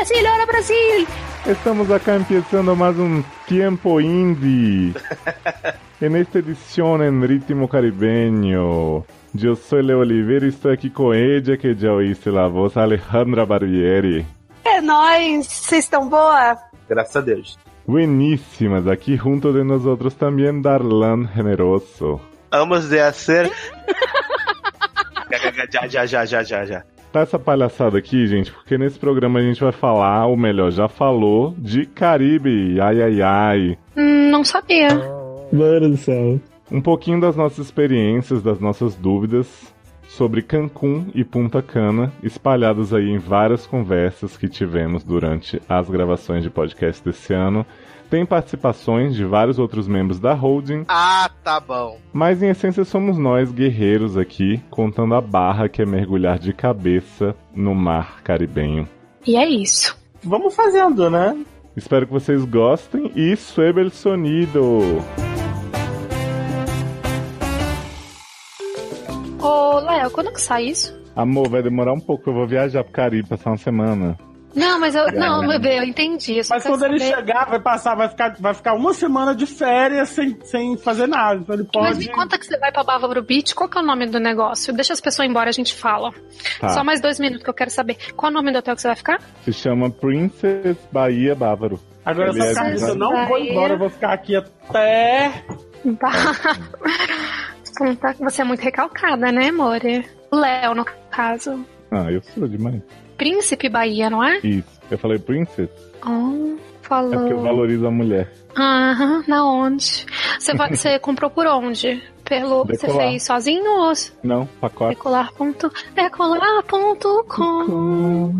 Brasil, hola Brasil. Estamos acá empezando más un tiempo indie. en esta edición en ritmo caribeño. Yo soy Leo Oliveira e estou aqui com ella, que já oíste a voz, Alejandra Barbieri. É nóis, vocês estão boa? Graças a Deus. Bueníssimas, aqui junto de nós outros também Darlan Generoso. Vamos de hacer... já, já, já, já, já, já. Tá essa palhaçada aqui, gente, porque nesse programa a gente vai falar, ou melhor, já falou, de Caribe. Ai, ai, ai. Hum, não sabia. Mano do céu. Um pouquinho das nossas experiências, das nossas dúvidas sobre Cancún e Punta Cana, espalhadas aí em várias conversas que tivemos durante as gravações de podcast desse ano. Tem participações de vários outros membros da holding. Ah, tá bom. Mas em essência somos nós, guerreiros aqui, contando a barra que é mergulhar de cabeça no mar caribenho. E é isso. Vamos fazendo, né? Espero que vocês gostem e suebe el sonido. Ô, Léo, quando que sai isso? Amor, vai demorar um pouco, eu vou viajar pro Caribe, passar uma semana. Não, mas eu. Não, bebê, eu entendi. eu Mas quando ele saber- chegar, vai passar, vai ficar, vai ficar uma semana de férias sem, sem fazer nada. Então ele Mas pode. me conta que você vai pra Bávaro Beach, qual que é o nome do negócio? Deixa as pessoas embora, a gente fala. Tá. Só mais dois minutos que eu quero saber. Qual é o nome do hotel que você vai ficar? Se chama Princess Bahia Bávaro. Agora Ele é camisa, eu não vou Bahia. embora, eu vou ficar aqui até. Você é muito recalcada, né, amore? O Léo, no caso. Ah, eu sou demais. Príncipe Bahia, não é? Isso. Eu falei Princess? Oh, É porque eu falou. valorizo a mulher. Aham, na onde? Você, vai- você comprou por onde? Pelo. Você Decolar. fez sozinho ou Não, pacote. decolar. ponto- Decolar.com.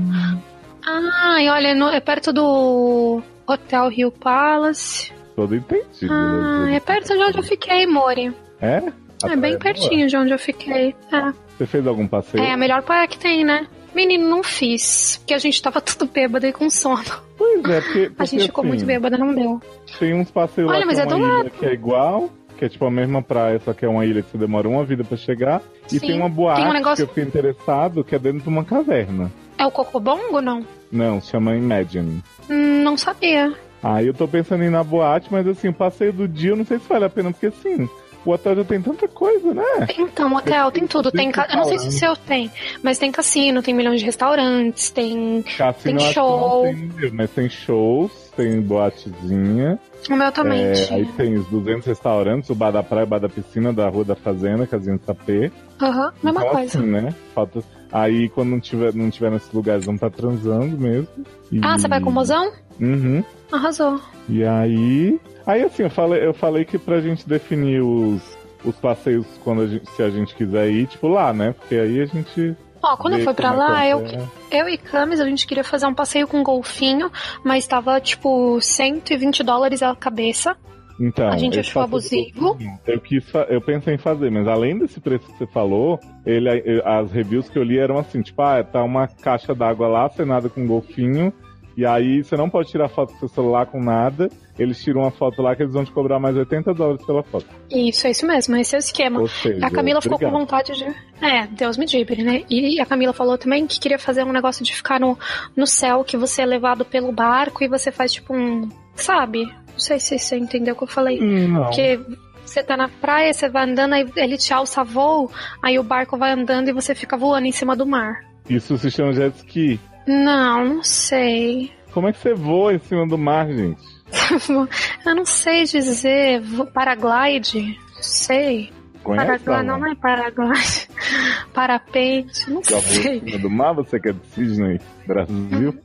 Ai, olha, no- é perto do Hotel Rio Palace. Todo entendido. Ah, né? é perto de onde eu fiquei, Mori. É? É Ah, bem pertinho de onde eu fiquei. É. Você fez algum passeio? É a melhor praia que tem, né? Menino, não fiz. Porque a gente tava tudo bêbado e com sono. Pois é, porque, porque A gente ficou assim, muito bêbada, não deu. Tem uns passeios Olha, lá mas que é é do que é igual, que é tipo a mesma praia, só que é uma ilha que você demora uma vida pra chegar. E Sim, tem uma boate tem um negócio- que eu fiquei interessado, que é dentro de uma caverna. É o Cocobongo, não? Não, se chama Imagine. Hum, não sabia. Aí eu tô pensando em ir na boate, mas assim, o passeio do dia eu não sei se vale a pena, porque assim, o hotel já tem tanta coisa, né? Então, hotel, tem tudo. Tem, ca- eu não sei se o seu tem, mas tem cassino, tem milhões de restaurantes, tem. Cassino Tem show. tem, mas tem shows, tem boatezinha. O meu também é, aí tem os 200 restaurantes, o bar da praia, o bar da piscina, da rua da fazenda, casinha de sapê. Aham, mesma então, coisa. assim, né? Falta... Aí quando não tiver, não tiver nesses lugares, vamos estar transando mesmo. E- Ah, você vai com o mozão? Uhum. Arrasou. E aí. Aí assim, eu falei, eu falei que pra gente definir os, os passeios quando a gente, se a gente quiser ir, tipo, lá, né? Porque aí a gente. Ó, quando eu vê fui pra como é lá, que eu, é. eu e Camis, a gente queria fazer um passeio com golfinho, mas tava tipo 120 dólares a cabeça. Então, A gente achou abusivo. Eu quis, eu pensei em fazer, mas além desse preço que você falou, ele, as reviews que eu li eram assim, tipo, ah, tá uma caixa d'água lá, acenada com golfinho, e aí você não pode tirar foto com seu celular com nada, eles tiram uma foto lá que eles vão te cobrar mais 80 dólares pela foto. Isso, é isso mesmo, esse é o esquema. Ou seja, A Camila ficou com obrigado. vontade de. É, Deus me livre, né? E a Camila falou também que queria fazer um negócio de ficar no, no céu, que você é levado pelo barco e você faz tipo um. Sabe? Não sei se você entendeu o que eu falei. Não. Porque você tá na praia, você vai andando, aí ele te alça voo, aí o barco vai andando e você fica voando em cima do mar. Isso se chama jet ski. Não, não sei. Como é que você voa em cima do mar, gente? Eu não sei dizer. Paraglide? Sei. Conhece? Paraglide, não, é paraglide. Parapente, não Já voou em sei. cima do mar? Você que é de Sydney, Brasil?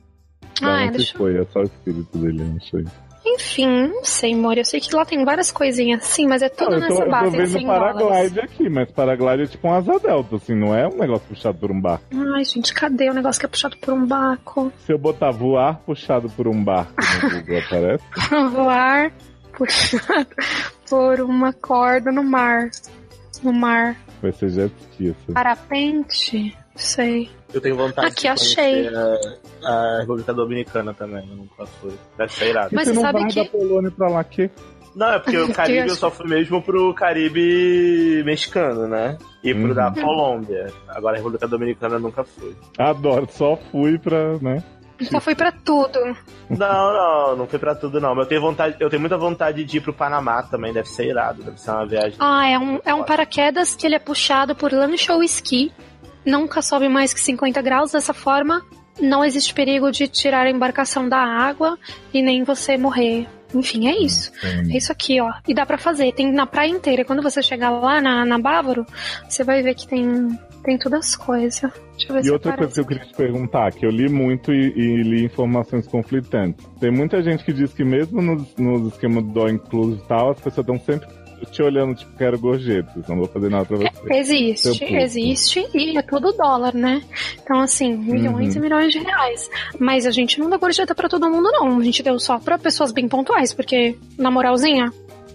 Não, Ah, não se deixa foi, é só o espírito dele, não sei. Enfim, não sei, amor. Eu sei que lá tem várias coisinhas assim, mas é tudo Não, eu tô, nessa eu tô base vendo 100 dólares. paraglide aqui, mas paraglide é tipo um asa delta, assim, não é um negócio puxado por um barco. Ai, gente, cadê o negócio que é puxado por um barco? Se eu botar voar puxado por um barco no Google, aparece? Voar puxado por uma corda no mar. No mar. Vai ser jet ski, assim. Parapente? Não sei. Eu tenho vontade Aqui, de achei. a, a República Dominicana também, eu nunca fui. Deve ser irado. Mas você não sabe vai que- da Polônia pra lá, que? Não, é porque o Caribe eu só fui mesmo pro Caribe mexicano, né? E pro Uhum. da Colômbia. Agora a República Dominicana eu nunca fui. Adoro, só fui pra, né? Só fui pra tudo. Não, não, não foi pra tudo, não. Mas eu tenho vontade, eu tenho muita vontade de ir pro Panamá também, deve ser irado, deve ser uma viagem. Ah, é um, é um paraquedas que ele é puxado por lancha ou esqui. Nunca sobe mais que 50 graus. Dessa forma, não existe perigo de tirar a embarcação da água e nem você morrer. Enfim, é isso. É isso aqui, ó. E dá pra fazer. Tem na praia inteira. Quando você chegar lá na, na Bávaro, você vai ver que tem, tem todas as coisas. Deixa eu ver E se outra coisa que eu queria te perguntar, que eu li muito e, e li informações conflitantes. Tem muita gente que diz que mesmo nos, nos esquemas do Inclusive e tal, as pessoas estão sempre te olhando, tipo, quero gorjetas, não vou fazer nada pra você. Existe, Seu público. existe, e é tudo dólar, né? Então, assim, milhões Uhum. e milhões de reais. Mas a gente não dá gorjeta pra todo mundo, não. A gente deu só pra pessoas bem pontuais, porque, na moralzinha,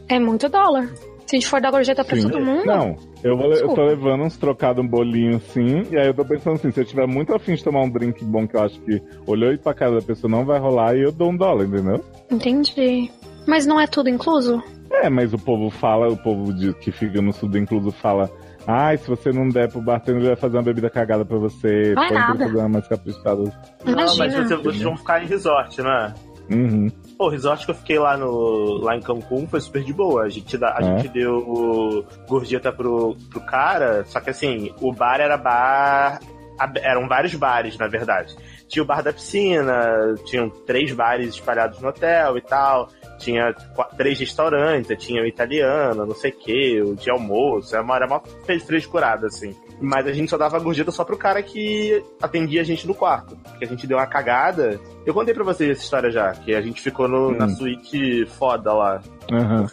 é muito dólar. Se a gente for dar gorjeta pra Sim. todo mundo, Não, eu, vou, eu tô levando uns trocados, um bolinho assim, e aí eu tô pensando assim, se eu tiver muito afim de tomar um drink bom que eu acho que olhou pra cara da pessoa não vai rolar, e eu dou um dólar, entendeu? entendi. Mas não é tudo incluso? É, mas o povo fala, o povo que fica no Sudo Incluso fala, ai, se você não der pro bartender, ele vai fazer uma bebida cagada pra você, põe pra nada. fazer uma mais caprichada. Não, mas você- vocês vão ficar em resort, né? Uhum. Pô, o resort que eu fiquei lá, no, lá em Cancún foi super de boa. A gente, a É? gente deu gorjeta pro, pro cara, só que assim, o bar era bar. Eram vários bares, na verdade. Tinha o bar da piscina, tinham três bares espalhados no hotel e tal. Tinha três restaurantes, tinha o italiano, não sei o que, o de almoço, era uma, era uma frescurada, assim. Mas a gente só dava gorjeta só pro cara que atendia a gente no quarto. Porque a gente deu uma cagada. Eu contei pra vocês essa história já, que a gente ficou no- Hum. na suíte foda lá. Aham.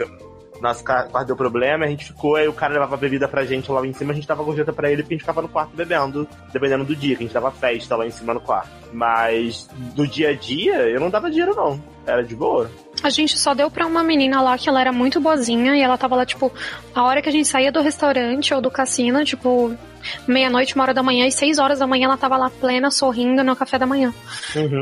Nosso quarto deu problema, a gente ficou, aí o cara levava bebida pra gente lá em cima, a gente dava gorjeta pra ele porque a gente ficava no quarto bebendo, dependendo do dia, que a gente dava festa lá em cima no quarto. Mas no dia a dia, eu não dava dinheiro não. Era de boa. A gente só deu pra uma menina lá que ela era muito boazinha e ela tava lá, tipo, a hora que a gente saía do restaurante ou do cassino, tipo, meia-noite, uma hora da manhã e seis horas da manhã ela tava lá plena, sorrindo no café da manhã.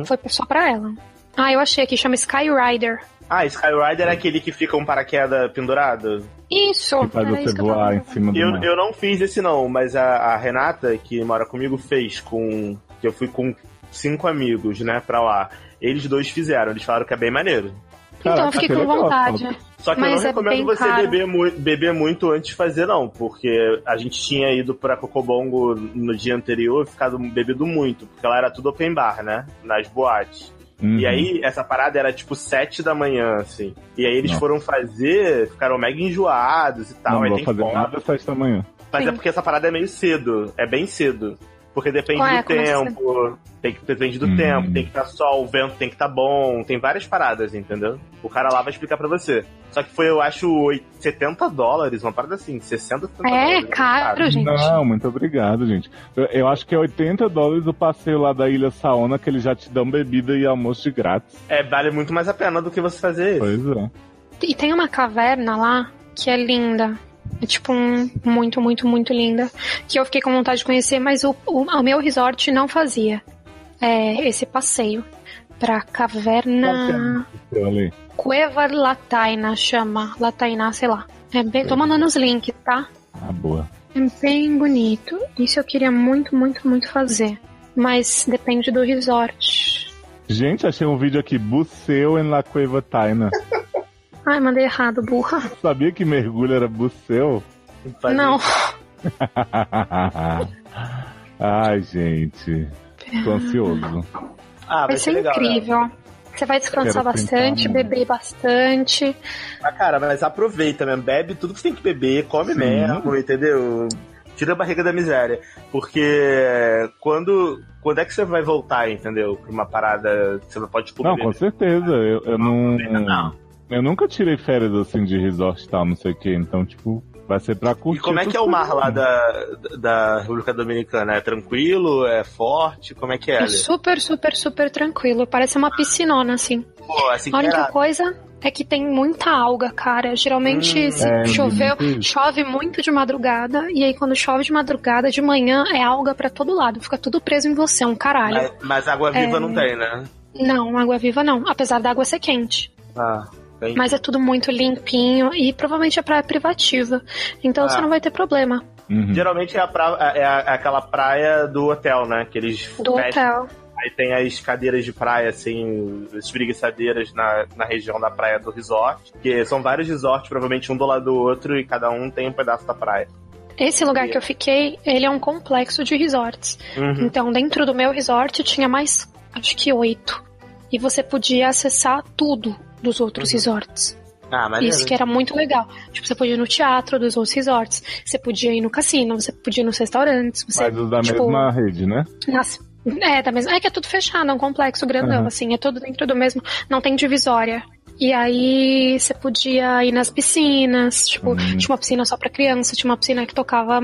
Foi só pra ela. Ah, eu achei aqui, chama Skyrider. Ah, Skyrider é aquele que fica um paraquedas pendurado? Isso! Que faz você isso que eu tava voar em cima do Eu, mar. eu não fiz esse não, mas a, a Renata, que mora comigo, fez com. que eu fui com cinco amigos, né, pra lá. Eles dois fizeram, eles falaram que é bem maneiro. Então eu fiquei que com legal, vontade. Só que Mas eu é não recomendo bem você caro. beber, mu- beber muito antes de fazer, não, porque a gente tinha ido pra Cocobongo no dia anterior e ficado bebido muito, porque lá era tudo open bar, né? Nas boates. Uhum. E aí, essa parada era tipo sete da manhã, assim. E aí eles Nossa. foram fazer, ficaram mega enjoados e tal. Não aí vou tem fazer fome. nada às sete da manhã. Mas Sim. é porque essa parada é meio cedo. É bem cedo. Porque depende Ué, do começa tempo. Tem que, depende do Hum. tempo, tem que estar sol, o vento tem que estar bom. Tem várias paradas, entendeu? O cara lá vai explicar pra você. Só que foi, eu acho, oit- 70 dólares, uma parada assim, 60, 70 É dólares. caro, gente. Não, muito obrigado, gente. Eu, eu acho que é 80 dólares o passeio lá da Ilha Saona, que eles já te dão bebida e almoço de grátis. É, vale muito mais a pena do que você fazer isso. Pois é. E tem uma caverna lá que é linda. É tipo um muito, muito, muito linda. Que eu fiquei com vontade de conhecer, mas o, o, o meu resort não fazia é, esse passeio. Pra caverna. Ali. Cueva Lataina chama. Lataina, sei lá. É bem, tô mandando os links, tá? Ah, boa. É bem bonito. Isso eu queria muito, muito, muito fazer. Mas depende do resort. Gente, achei um vídeo aqui, Buceu em La Cueva Taina. Ai, mandei errado, burra. Sabia que mergulho era buceu? Não. Ai, gente. Tô ansioso. Ah, vai, Vai ser legal, né? incrível. Você vai descansar bastante, tentar, né? beber bastante. Ah, cara, mas aproveita mesmo. Bebe tudo que você tem que beber, come Sim. mesmo, entendeu? Tira a barriga da miséria. Porque quando. Quando é que você vai voltar, entendeu? Pra uma parada que você não pode tipo, Não, com certeza. Eu, eu não. Não. Eu nunca tirei férias assim de resort e tal, não sei o que. Então, tipo, vai ser pra curtir. E como é que é o mar lá da, da República Dominicana? É tranquilo? É forte? Como é que é? É ali? super, super, super tranquilo. Parece uma piscinona, assim. Pô, assim A única era. coisa é que tem muita alga, cara. Geralmente, Hum, se é, choveu, isso. chove muito de madrugada. E aí, quando chove de madrugada, de manhã, é alga pra todo lado. Fica tudo preso em você, um caralho. Mas, mas água viva É. não tem, né? Não, água viva não. Apesar da água ser quente. Ah, tem. Mas é tudo muito limpinho e provavelmente é praia privativa. Então Ah. você não vai ter problema. Uhum. Geralmente é, a pra- é a- é aquela praia do hotel, né? Que eles Do fecham. hotel. Aí Aí tem as cadeiras de praia, assim, espreguiçadeiras na, na região da praia do resort, que são vários resorts, provavelmente um do lado do outro, e cada um tem um pedaço da praia. Esse lugar que eu fiquei, ele é um complexo de resorts. Uhum. Então, dentro do meu resort tinha mais, acho que oito. E você podia acessar tudo dos outros resorts. Ah, mas Isso que era muito legal. Tipo, você podia ir no teatro dos outros resorts, você podia ir no cassino, você podia ir nos restaurantes, você. Mas da tipo, mesma rede, né? nas- É, da mesma. É que é tudo fechado, é um complexo grandão, Uhum. assim, é tudo dentro do mesmo. Não tem divisória. E aí você podia ir nas piscinas, tipo, Hum. tinha uma piscina só pra criança, tinha uma piscina que tocava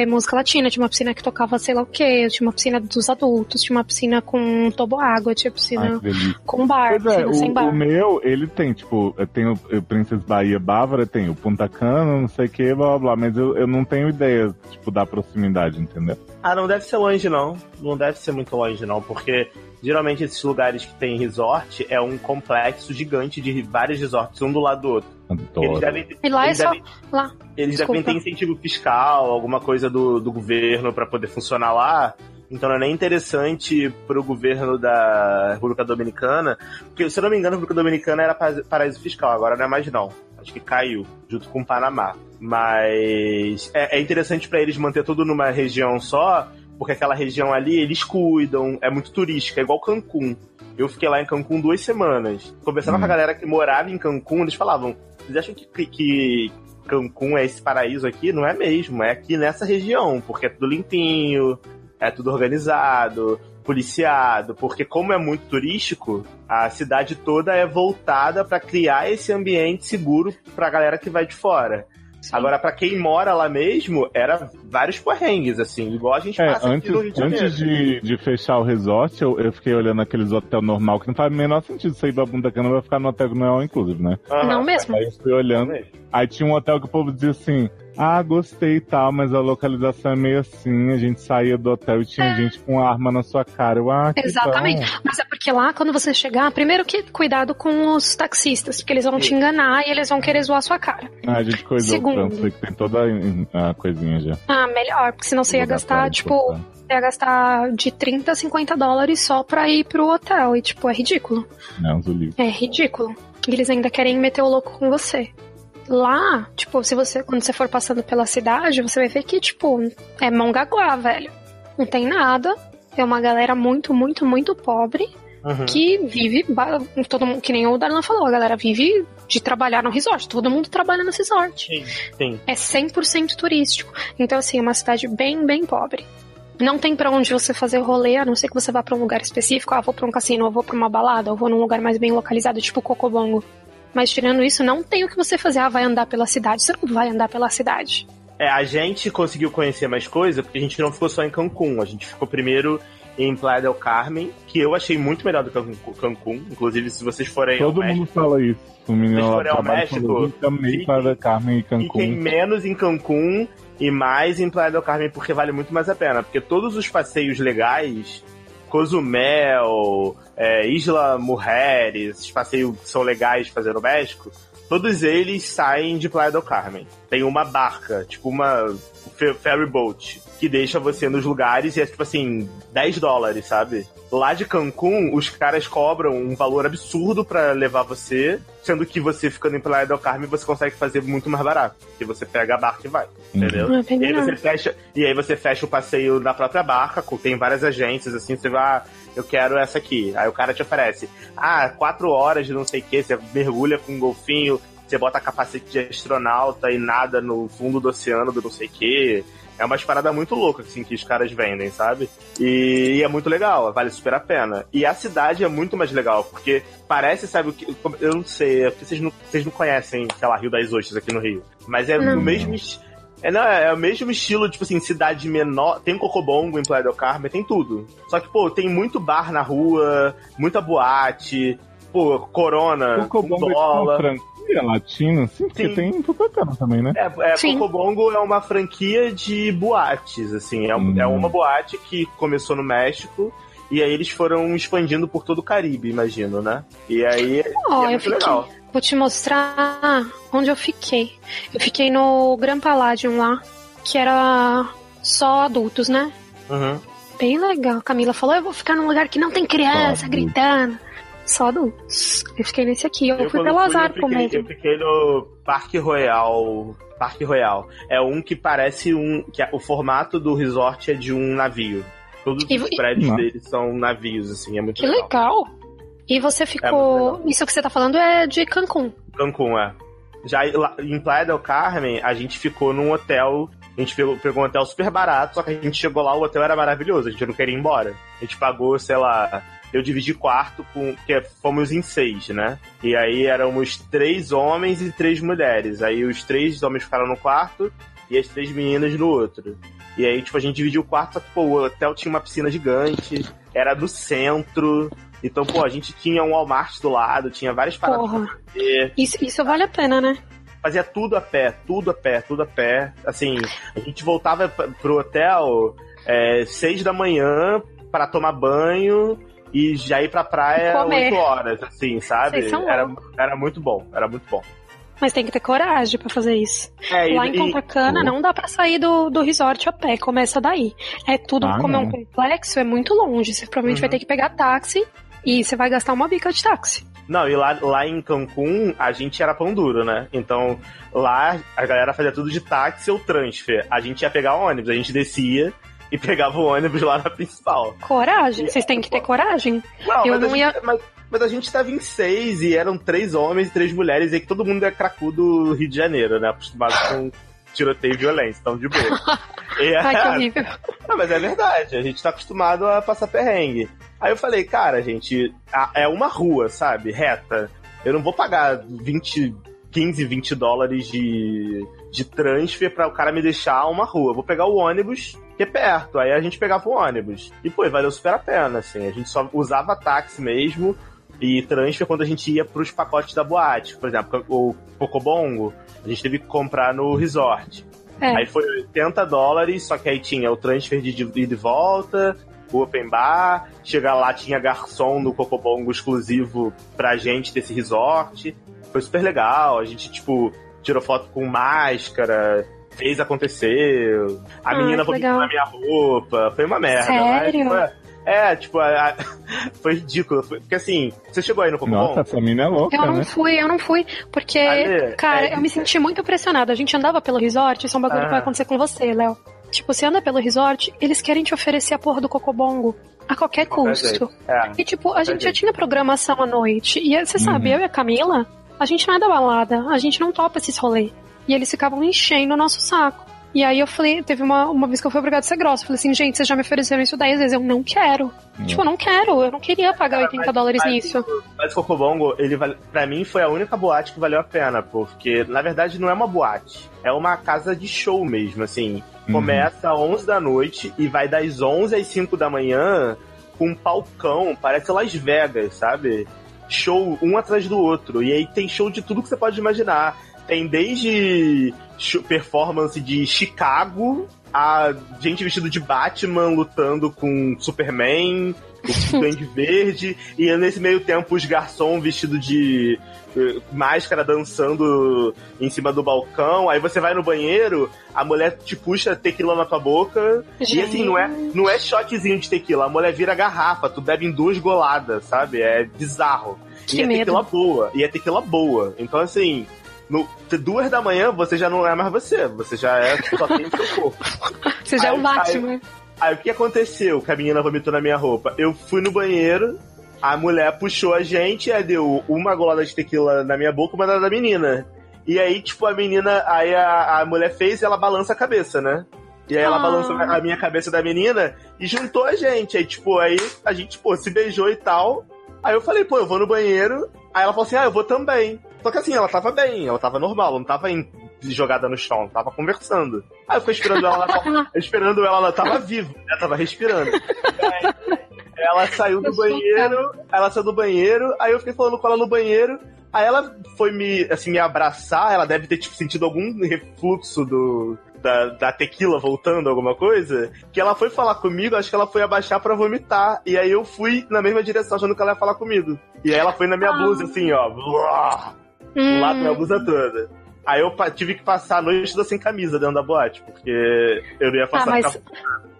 é, música latina, tinha uma piscina que tocava sei lá o que, tinha uma piscina dos adultos, tinha uma piscina com toboágua, tinha Ai, piscina delícia. com bar, Pois é, piscina sem o, bar. o meu, ele tem, tipo, tem o, o Princess Bahia Bávara, tem o Punta Cana, não sei o que, blá blá blá, mas eu, eu não tenho ideia, tipo, da proximidade, entendeu? Ah, não deve ser longe, não. Não deve ser muito longe, não, porque geralmente esses lugares que tem resort é um complexo gigante de vários resorts, um do lado do outro. Eles Adoro. devem, E lá é eles só. devem, Lá. eles Desculpa. devem ter incentivo fiscal, alguma coisa do, do governo pra poder funcionar lá. Então não é nem interessante pro governo da República Dominicana, porque se eu não me engano a República Dominicana era pa- paraíso fiscal, agora não é mais não. Acho que caiu, junto com o Panamá. Mas é, é interessante pra eles manter tudo numa região só, porque aquela região ali eles cuidam, é muito turística, é igual Cancún. Eu fiquei lá em Cancún duas semanas. Conversando Hum. com a galera que morava em Cancún, eles falavam: vocês acham que, que Cancún é esse paraíso aqui? Não é mesmo, é aqui nessa região, porque é tudo limpinho, é tudo organizado, policiado, porque como é muito turístico, a cidade toda é voltada pra criar esse ambiente seguro pra galera que vai de fora. Agora, pra quem mora lá mesmo, era vários porrengues, assim, igual a gente É, passa aqui no Rio antes, de Janeiro. antes de, de fechar o resort, eu, eu fiquei olhando aqueles hotel normal, que não faz o menor sentido você ir pra Punta Cana vai ficar no hotel que não é all inclusive, né? Não mesmo. Aí eu fui olhando, aí tinha um hotel que o povo dizia assim, ah, gostei e tal, mas a localização é meio assim, a gente saía do hotel e tinha gente com arma na sua cara. Eu, ah, Exatamente. bom. Mas é porque lá, quando você chegar, primeiro que cuidado com os taxistas, porque eles vão te enganar e eles vão querer zoar sua cara. Ah, a gente coisou Segundo. o trânsito, que tem toda a, a coisinha já. Ah, melhor, porque senão você ia gastar, tipo, ia gastar de 30 a 50 dólares só pra ir pro hotel. E, tipo, é ridículo. Não. É ridículo. E eles ainda querem meter o louco com você. Lá, tipo, se você, quando você for passando pela cidade, você vai ver que, tipo, é Mongaguá, velho. Não tem nada. É uma galera muito, muito, muito pobre Uhum. que vive, todo mundo, que nem o Darlan falou, a galera vive de trabalhar no resort. Todo mundo trabalha no resort. Sim, sim. É 100% turístico. Então, assim, é uma cidade bem, bem pobre. Não tem pra onde você fazer rolê, a não ser que você vá pra um lugar específico. Ah, vou pra um cassino, ou vou pra uma balada, ou vou num lugar mais bem localizado, tipo Cocobongo. Mas tirando isso, não tem o que você fazer. Ah, vai andar pela cidade. Você não vai andar pela cidade. É, a gente conseguiu conhecer mais coisa porque a gente não ficou só em Cancún. A gente ficou primeiro em Playa del Carmen, que eu achei muito melhor do que Cancún. Inclusive, se vocês forem ao Todo México, mundo fala isso. O menino Vocês lá forem ao México, também fiquem- para Carmen e fiquem Cancún. menos em Cancún e mais em Playa del Carmen, porque vale muito mais a pena. Porque todos os passeios legais, Cozumel, é, Isla Mujeres, esses passeios que são legais de fazer no México, todos eles saem de Playa del Carmen. Tem uma barca, tipo uma fe- ferry boat, que deixa você nos lugares e é tipo assim, 10 dólares, sabe? Lá de Cancún, os caras cobram um valor absurdo pra levar você, sendo que você ficando em Playa del Carmen, você consegue fazer muito mais barato. Porque você pega a barca e vai, entendeu? Não é bem E aí você fecha, e aí você fecha o passeio na própria barca, tem várias agências, assim, você vai, eu quero essa aqui. Aí o cara te oferece, ah, quatro horas de não sei o que, você mergulha com um golfinho, você bota capacete de astronauta e nada no fundo do oceano do não sei o que. É umas paradas muito loucas, assim, que os caras vendem, sabe? E, e é muito legal, vale super a pena. E a cidade é muito mais legal, porque parece, sabe o que. Eu não sei, é porque vocês não, vocês não conhecem, sei lá, Rio das Ostras aqui no Rio. Mas é Não. no mesmo. É, não, é o mesmo estilo, tipo assim, cidade menor. Tem Cocobongo em Playa del Carmen, tem tudo. Só que, pô, tem muito bar na rua, muita boate, pô, Corona, O Cobongo com é tipo franquia latina, sim, porque Sim. tem em Punta Cana também, né? É, é Sim. Cocobongo é uma franquia de boates, assim. É, um- Hum. é uma boate que começou no México e aí eles foram expandindo por todo o Caribe, imagino, né? E aí Ó, é muito fiquei. Legal. Vou te mostrar onde eu fiquei. Eu fiquei no Grand Palladium lá, que era só adultos, né? Uhum. Bem legal. Camila falou: eu vou ficar num lugar que não tem criança Só gritando. Só adultos. Eu fiquei nesse aqui. Eu, fui quando pelo azar eu com fiquei, mesmo. eu fiquei no Parque Royal. Parque Royal. É um que parece um. que é- o formato do resort é de um navio. Todos E- os e- prédios Não. dele são navios, assim, é muito Que legal. E você É ficou. legal. Isso que você tá falando é de Cancún. Cancún, é. Já em Playa del Carmen, a gente ficou num hotel. A gente pegou, pegou um hotel super barato, só que a gente chegou lá, o hotel era maravilhoso, a gente não queria ir embora. A gente pagou, sei lá, eu dividi quarto com. Porque fomos em seis, né? E aí éramos três homens e três mulheres. Aí os três homens ficaram no quarto e as três meninas no outro. E aí, tipo, a gente dividiu o quarto, só que, pô, o hotel tinha uma piscina gigante, era do centro. Então, pô, a gente tinha um Walmart do lado, tinha várias paradas Porra. pra fazer Isso, isso vale a pena, né? fazia tudo a pé, tudo a pé, tudo a pé. Assim, a gente voltava pro hotel é, seis da manhã para tomar banho e já ir pra praia oito horas, assim, sabe? Vocês são Era, era muito bom, era muito bom. Mas tem que ter coragem pra fazer isso. É, Lá e- em e- Copacabana não dá pra sair do, do resort a pé, começa daí. É tudo, Ah, como é um não. complexo, é muito longe. Você provavelmente Uhum. vai ter que pegar táxi e você vai gastar uma bica de táxi. Não, e lá, lá em Cancún, a gente era pão duro, né? Então, lá a galera fazia tudo de táxi ou transfer. A gente ia pegar ônibus, a gente descia e pegava o ônibus lá na principal. Coragem, vocês têm que ter coragem. Não, Eu mas, não a ia- gente, mas, mas a gente tava em seis e eram três homens e três mulheres, e aí que todo mundo é cracudo do Rio de Janeiro, né? Acostumado com tiroteio e violência, então de boa. E, Ai, que horrível. não, mas é verdade, a gente tá acostumado a passar perrengue. Aí eu falei, cara, gente, é uma rua, sabe? Reta. Eu não vou pagar 20, 15, 20 dólares de, de transfer pra o cara me deixar uma rua. Eu vou pegar o ônibus, que é perto. Aí a gente pegava o ônibus. E, pô, valeu super a pena, assim. A gente só usava táxi mesmo e transfer quando a gente ia pros pacotes da boate. Por exemplo, o Pocobongo, a gente teve que comprar no resort. É. Aí foi 80 dólares, só que aí tinha o transfer de ida e volta, o open bar, chegar lá tinha garçom no Cocobongo exclusivo pra gente desse resort. Foi super legal, a gente, tipo, tirou foto com máscara, fez acontecer, a Ah, menina vomitou na minha roupa, foi uma merda. Sério? Mas, é, tipo, a- a- foi ridículo, foi- porque assim, você chegou aí no Cocobongo? Nossa, essa mina é louca, Eu não né? fui, eu não fui, porque, Ale, cara, é- eu me senti muito pressionada. A gente andava pelo resort, isso é um bagulho Ah. que vai acontecer com você, Léo. Tipo, você anda pelo resort, eles querem te oferecer a porra do cocobongo a qualquer custo. É. E tipo, a gente já tinha programação à noite. E você sabe, Uhum. eu e a Camila, a gente não é da balada, a gente não topa esses rolês. E eles ficavam enchendo o nosso saco. E aí eu falei, teve uma, uma vez que eu fui obrigada a ser grossa. Eu falei assim, gente, vocês já me ofereceram isso 10 vezes. Eu não quero. Tipo, eu não quero. Eu não queria pagar 80 dólares mas- nisso. Mas o Cocobongo, ele vale, pra mim foi a única boate que valeu a pena, porque na verdade não é uma boate, é uma casa de show mesmo, assim. Uhum. Começa às 11 da noite e vai das 11 às 5 da manhã com um palcão, parece Las Vegas, sabe? Show um atrás do outro. E aí tem show de tudo que você pode imaginar. Tem desde performance de Chicago a gente vestido de Batman lutando com Superman, o Duende Verde, e nesse meio tempo os garçons vestidos de eh, máscara dançando em cima do balcão. Aí você vai no banheiro, a mulher te puxa tequila na tua boca. E assim, não é, não é shotzinho de tequila, a mulher vira garrafa, tu bebe em duas goladas, sabe? É bizarro. Que e é medo. tequila boa, e é tequila boa. Então assim. No, duas da manhã você já não é mais você, você já é só tem o seu corpo. Você já é Aí- o Batman. Aí o que aconteceu que a menina vomitou na minha roupa? Eu fui no banheiro, a mulher puxou a gente, aí deu uma golada de tequila na minha boca, uma na da menina. E aí, tipo, a menina, aí a, a mulher fez e ela balança a cabeça, né? E aí ela Ah. balançou a minha cabeça da menina e juntou a gente. Aí, tipo, aí a gente, pô, se beijou e tal. Aí eu falei, pô, eu vou no banheiro. Aí ela falou assim, ah, eu vou também. Só que assim, ela tava bem, ela tava normal, ela não tava em- jogada no chão, ela tava conversando. Aí eu fui esperando ela, ela esperando ela, ela tava viva, né? Tava respirando. Aí, ela saiu do banheiro, ela saiu do banheiro, aí eu fiquei falando com ela no banheiro, aí ela foi me, assim, me abraçar, ela deve ter, tipo, sentido algum refluxo do, da, da tequila voltando, alguma coisa, que ela foi falar comigo, acho que ela foi abaixar pra vomitar, e aí eu fui na mesma direção, achando que ela ia falar comigo. E aí ela foi na minha Ah. blusa, assim, ó, Hum, lá com a minha blusa toda. Aí eu tive que passar a noite toda sem camisa dentro da boate, porque eu não ia Ah, passar mas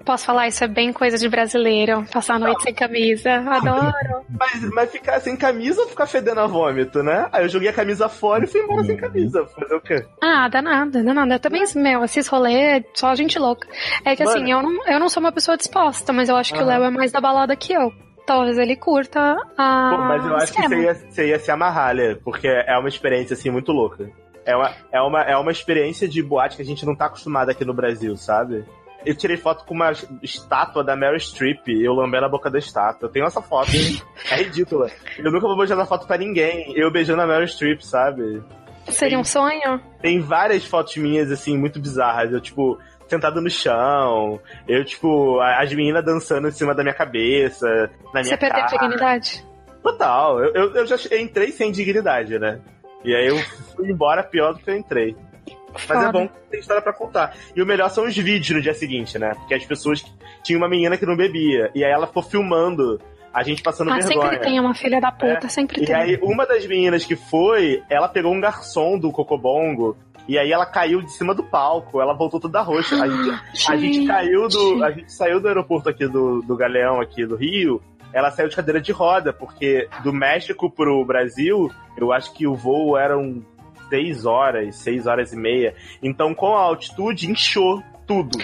posso falar, isso é bem coisa de brasileiro. Passar a noite sem camisa. Adoro. Mas, mas ficar sem camisa ou ficar fedendo a vômito, né? Aí eu joguei a camisa fora e fui embora sem camisa. Fazer o quê? Ah, dá nada, dá nada. Eu também, meu, esses rolês, só gente louca. É que assim, Mano. eu não, eu não sou uma pessoa disposta, mas eu acho que o Aham. Léo é mais da balada que eu. Talvez ele curta a. Pô, mas eu acho que esquema. você ia, você ia se amarrar, Lê, porque é uma experiência, assim, muito louca. É uma, é, uma, é uma experiência de boate que a gente não tá acostumado aqui no Brasil, sabe? Eu tirei foto com uma estátua da Meryl Streep, eu lambendo a boca da estátua. Eu tenho essa foto, é ridícula. Eu nunca vou mostrar essa foto pra ninguém, eu beijando a Meryl Streep, sabe? Seria um sonho? Tem várias fotos minhas, assim, muito bizarras. Eu, tipo, sentado no chão. Eu, tipo, as meninas dançando em cima da minha cabeça, na minha Você perdeu a cara. dignidade? Total. Eu, eu, eu já entrei sem dignidade, né? E aí eu fui embora pior do que eu entrei. Mas é bom que tem história pra contar. E o melhor são os vídeos no dia seguinte, né? Porque as pessoas. Tinha uma menina que não bebia. E aí ela ficou filmando a gente passando Ah, vergonha. sempre tem uma filha da puta, sempre E tem. aí, uma das meninas que foi, ela pegou um garçom do Cocobongo. E aí ela caiu de cima do palco, ela voltou toda roxa. A gente, a gente caiu do. A gente saiu do aeroporto aqui do, do Galeão, aqui do Rio. Ela saiu de cadeira de roda, porque do México pro Brasil, eu acho que o voo eram seis horas, seis horas e meia. Então, com a altitude, inchou tudo.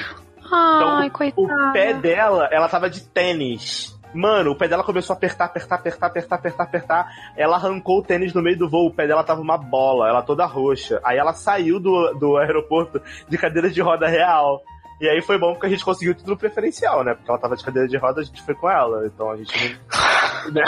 Ai, O coitada. pé dela, ela tava de tênis. Mano, o pé dela começou a apertar, apertar, apertar, apertar, apertar, apertar. Ela arrancou o tênis no meio do voo, o pé dela tava uma bola, ela toda roxa. Aí ela saiu do, do aeroporto de cadeira de roda real. E aí foi bom porque a gente conseguiu tudo preferencial, né? Porque ela tava de cadeira de roda, a gente foi com ela. Então a gente né?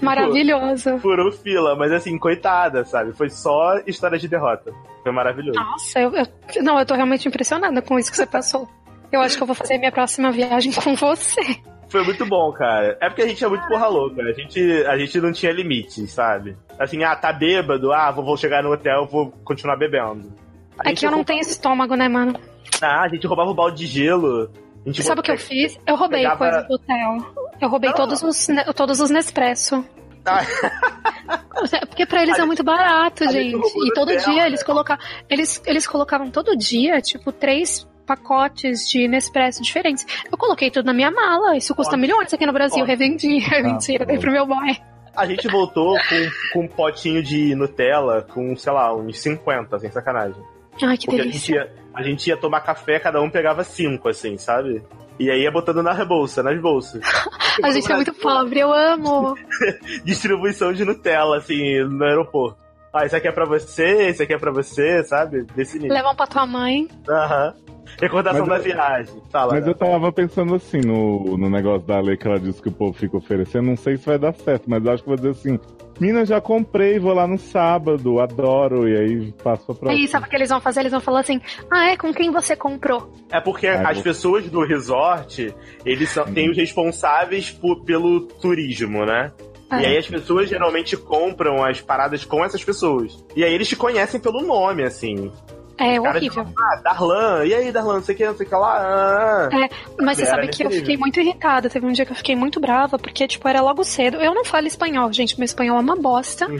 Maravilhoso. Furou fila, mas assim, coitada, sabe? Foi só história de derrota. Foi maravilhoso. Nossa, eu, eu- não, eu tô realmente impressionada com isso que você passou. Eu acho que eu vou fazer minha próxima viagem com você. Foi muito bom, cara. É porque a gente é muito porra louca. A gente, a gente não tinha limites, sabe? Assim, ah, tá bêbado, ah, vou, vou chegar no hotel, vou continuar bebendo. A É gente que eu não roubava- tenho estômago, né, mano? Ah, a gente roubava o balde de gelo. Gente Sabe o que eu fiz? Eu roubei Pegava- coisas do hotel. Eu roubei Não. todos os, todos os Nespresso. Ah. Porque pra eles A é muito barato, gente gente. E do todo hotel, dia né? eles colocavam. Eles, eles colocavam todo dia, tipo, três pacotes de Nespresso diferentes. Eu coloquei tudo na minha mala. Isso custa Ótimo. milhões aqui no Brasil. Ótimo. Revendi. Mentira, dei pro meu boy. A gente voltou com, com um potinho de Nutella com, sei lá, uns 50, sem sacanagem. Ai, que Porque a gente, delícia. ia, a gente ia tomar café, cada um pegava cinco, assim, sabe? E aí ia botando na bolsa, nas bolsas. A gente é muito pobre, eu amo. Distribuição de Nutella, assim, no aeroporto. Ah, esse aqui é pra você, esse aqui é pra você, sabe? Desse nível. Levam pra tua mãe. Aham. Recordação Mas da eu- viagem. Fala. Mas né? eu tava pensando assim no, no negócio da lei que ela disse que o povo fica oferecendo. Não sei se vai dar certo, mas eu acho que vou dizer assim: Mina, já comprei, vou lá no sábado, adoro, e aí passo a próxima. Aí, sabe o que eles vão fazer? Eles vão falar assim: Ah, é? Com quem você comprou? É porque Ah, as vou- pessoas do resort, eles são, têm os responsáveis por- pelo turismo, né? Ah. E aí as pessoas geralmente compram as paradas com essas pessoas. E aí eles te conhecem pelo nome, assim. É Cara, horrível. tipo, ah, Darlan, e aí, Darlan, não sei o que, não sei o que lá. ah. É, mas você sabe que eu fiquei muito irritada. Teve um dia que eu fiquei muito brava, porque, tipo, era logo cedo. Eu não falo espanhol, gente. Meu espanhol é uma bosta. Uhum.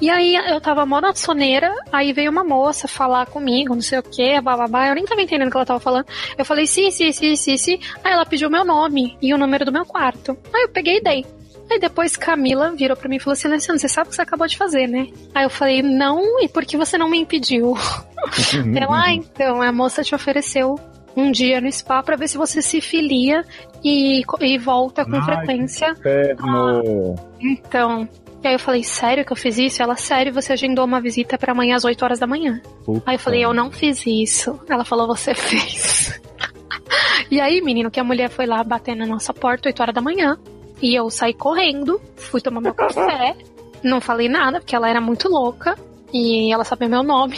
E aí eu tava mó na soneira, aí veio uma moça falar comigo, não sei o que, bababá. Eu nem tava entendendo o que ela tava falando. Eu falei, sim, sim, sim, sim, sim. Aí ela pediu meu nome e o número do meu quarto. Aí eu peguei e dei. Aí depois Camila virou pra mim e falou assim, Alessandra, você sabe o que você acabou de fazer, né? Aí eu falei, não, e por que você não me impediu? Ela, ah, então, a moça te ofereceu um dia no spa pra ver se você se filia e, e volta com Ai, frequência. Inferno. Então. E aí eu falei, sério que eu fiz isso? Ela, sério, você agendou uma visita pra amanhã às 8 horas da manhã. Puta. Aí eu falei, eu não fiz isso. Ela falou, você fez. e aí, menino, que a mulher foi lá bater na nossa porta 8 horas da manhã. E eu saí correndo, fui tomar meu café. Não falei nada, porque ela era muito louca. E ela sabia meu nome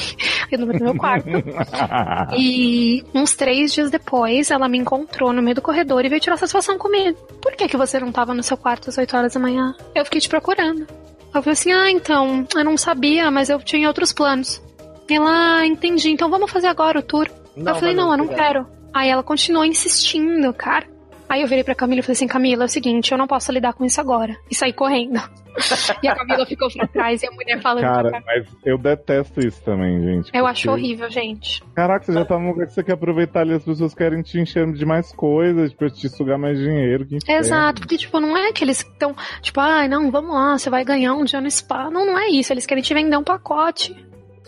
e o número do meu quarto. E uns três dias depois, ela me encontrou no meio do corredor e veio tirar satisfação comigo. Por que, que você não tava no seu quarto às 8 horas da manhã? Eu fiquei te procurando. Eu falei assim, ah, então, eu não sabia, mas eu tinha outros planos. Ela, ah, entendi, então vamos fazer agora o tour. eu falei, não, eu não quero. Aí ela continuou insistindo, cara. Aí eu virei pra Camila e falei assim, Camila, é o seguinte, eu não posso lidar com isso agora. E saí correndo. e a Camila ficou pra trás e a mulher falando Cara, pra mas eu detesto isso também, gente. Eu porque- acho horrível, gente. Caraca, você já tá num lugar que você quer aproveitar ali, as pessoas querem te encher de mais coisas, pra te sugar mais dinheiro. Exato, porque, tipo, não é que eles estão, tipo, ai, não, vamos lá, você vai ganhar um dia no spa. Não, não é isso, eles querem te vender um pacote.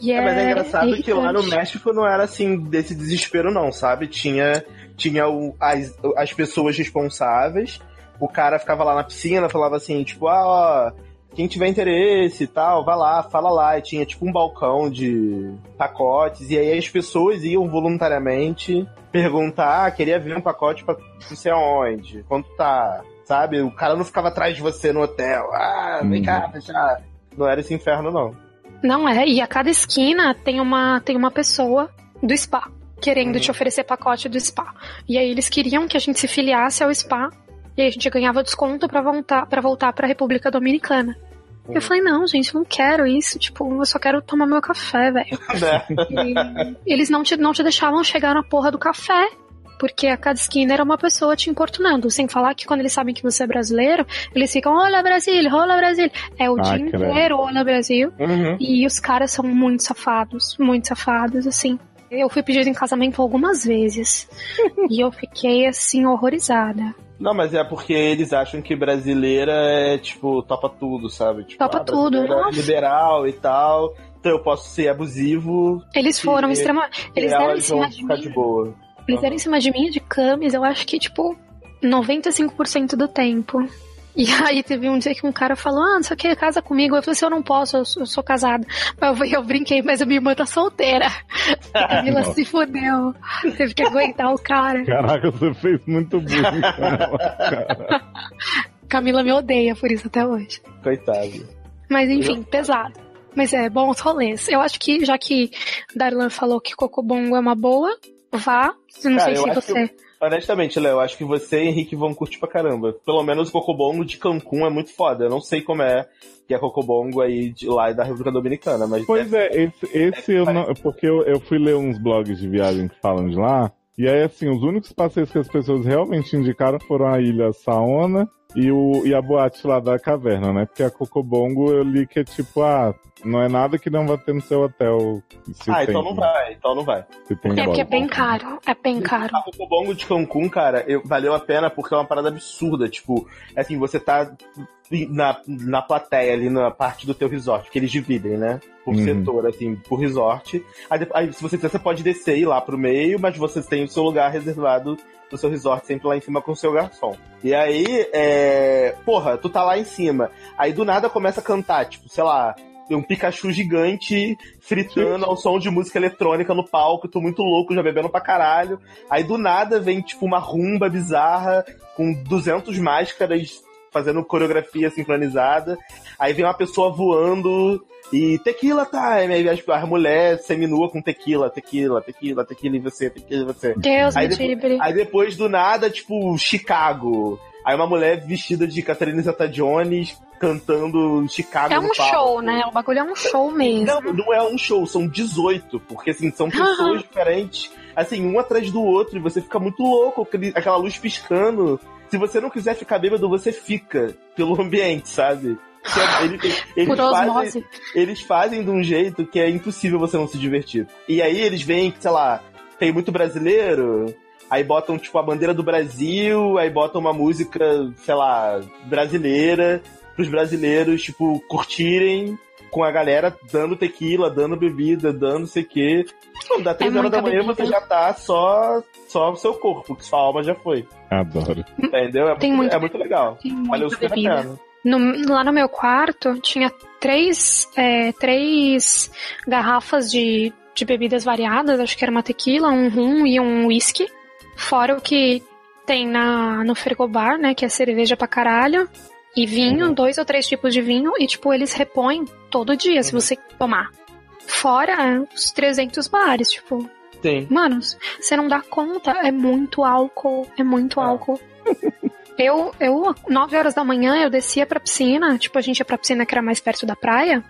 E É, mas é engraçado que lá no. México não era assim desse desespero, não, sabe? Tinha, tinha o- as, as pessoas responsáveis, o cara ficava lá na piscina, falava assim, tipo, ah, ó, quem tiver interesse e tal, vai lá, fala lá. E tinha tipo um balcão de pacotes, e aí as pessoas iam voluntariamente perguntar, ah, queria ver um pacote pra não sei aonde, quanto tá, sabe? O cara não ficava atrás de você no hotel, ah, vem Uhum. cá, fechar. Não era esse inferno, não. Não é, e a cada esquina tem uma, tem uma pessoa do spa querendo Uhum. te oferecer pacote do spa. E aí eles queriam que a gente se filiasse ao spa e aí a gente ganhava desconto pra voltar para voltar para República Dominicana. Uhum. Eu falei, não, gente, não quero isso. Tipo, eu só quero tomar meu café, velho. Né? E eles não te, não te deixavam chegar na porra do café. Porque a cada esquina era uma pessoa te importunando. Sem falar que quando eles sabem que você é brasileiro, eles ficam, olá Brasil, olá Brasil. É o Ah, dia inteiro, olá Brasil. Uhum. E os caras são muito safados, muito safados, assim. Eu fui pedido em casamento algumas vezes. e eu fiquei, assim, horrorizada. Não, mas é porque eles acham que brasileira é, tipo, topa tudo, sabe? Tipo, Topa ah, tudo, é liberal e tal. Então eu posso ser abusivo Eles foram extremamente. Eles deram em cima de ficar de mim. boa. Eles deram em cima de mim de camis, eu acho que, tipo, 95% do tempo. E aí teve um dia que um cara falou, ah, não sei o que, casa comigo. Eu falei assim, eu não posso, eu sou, eu sou casada. Mas eu, eu brinquei, mas a minha irmã tá solteira. A Camila se fudeu. Teve que aguentar o cara. Caraca, você fez muito bullying com ela, cara. Camila me odeia por isso até hoje. Coitado. Mas enfim, pesado. Mas é, bons rolês. Eu acho que, já que Darlan falou que Cocobongo é uma boa, vá. Eu não Cara, sei se você. Honestamente, Léo, eu acho que você e Henrique vão curtir pra caramba. Pelo menos o Cocobongo de Cancún é muito foda. Eu não sei como é que é Cocobongo aí de lá da República Dominicana, mas Pois é, esse, esse eu não. Porque eu, eu fui ler uns blogs de viagem que falam de lá. E aí, assim, os únicos passeios que as pessoas realmente indicaram foram a ilha Saona e, o, e a boate lá da caverna, né? Porque a Cocobongo eu li que é tipo, ah, não é nada que não vai ter no seu hotel. Se Ah, tem, então não vai, então não vai. Se tem É porque é bem caro. É bem caro. A Cocobongo de Cancún, cara, eu- valeu a pena porque é uma parada absurda. Tipo, assim, você tá na, na plateia ali na parte do teu resort, que eles dividem, né? Por Uhum. setor, assim, por resort. Aí, aí, se você quiser, você pode descer e ir lá pro meio, mas você tem o seu lugar reservado no seu resort, sempre lá em cima com o seu garçom. E aí, é. Porra, tu tá lá em cima. Aí do nada começa a cantar, tipo, sei lá. Tem um Pikachu gigante fritando ao som de música eletrônica no palco, tô muito louco, já bebendo pra caralho. Aí do nada vem, tipo, uma rumba bizarra com 200 máscaras fazendo coreografia sincronizada. Aí vem uma pessoa voando e tequila time. Aí as, as mulheres seminua com tequila, tequila, tequila, tequila e você, tequila e você. Deus Aí me depois-. Aí depois do nada, tipo, Chicago. Aí uma mulher vestida de Catherine Zeta-Jones cantando Chicago É um show, né? O bagulho é um show mesmo. Não, não é um show, são 18, porque assim, são pessoas diferentes, assim, um atrás do outro, e você fica muito louco, aquela luz piscando. Se você não quiser ficar bêbado, você fica pelo ambiente, sabe? É- ele- ele- eles, Por fazem, eles fazem de um jeito que é impossível você não se divertir. E aí eles veem, sei lá, tem muito brasileiro, aí botam, tipo, a bandeira do Brasil, aí botam uma música, sei lá, brasileira, pros brasileiros, tipo, curtirem com a galera dando tequila, dando bebida, dando sei o quê. Não, dá três É horas da manhã bebida. você já tá só, só o seu corpo, que sua alma já foi. Adoro. Entendeu? É, Tem muito, é muito legal. Tem Valeu muita super a bebida. pena. No- lá no meu quarto tinha três, é, três garrafas de, de bebidas variadas, acho que era uma tequila, um rum e um whisky. Fora o que tem na, no frigobar, né? Que é cerveja pra caralho. E vinho, Uhum. dois ou três tipos de vinho. E, tipo, eles repõem todo dia, se Uhum. você tomar. Fora os 300 bares, tipo, Tem. Manos, você não dá conta, é muito álcool, é muito Ah. álcool. Eu, eu, 9 horas da manhã, eu descia pra piscina, tipo, a gente ia pra piscina que era mais perto da praia,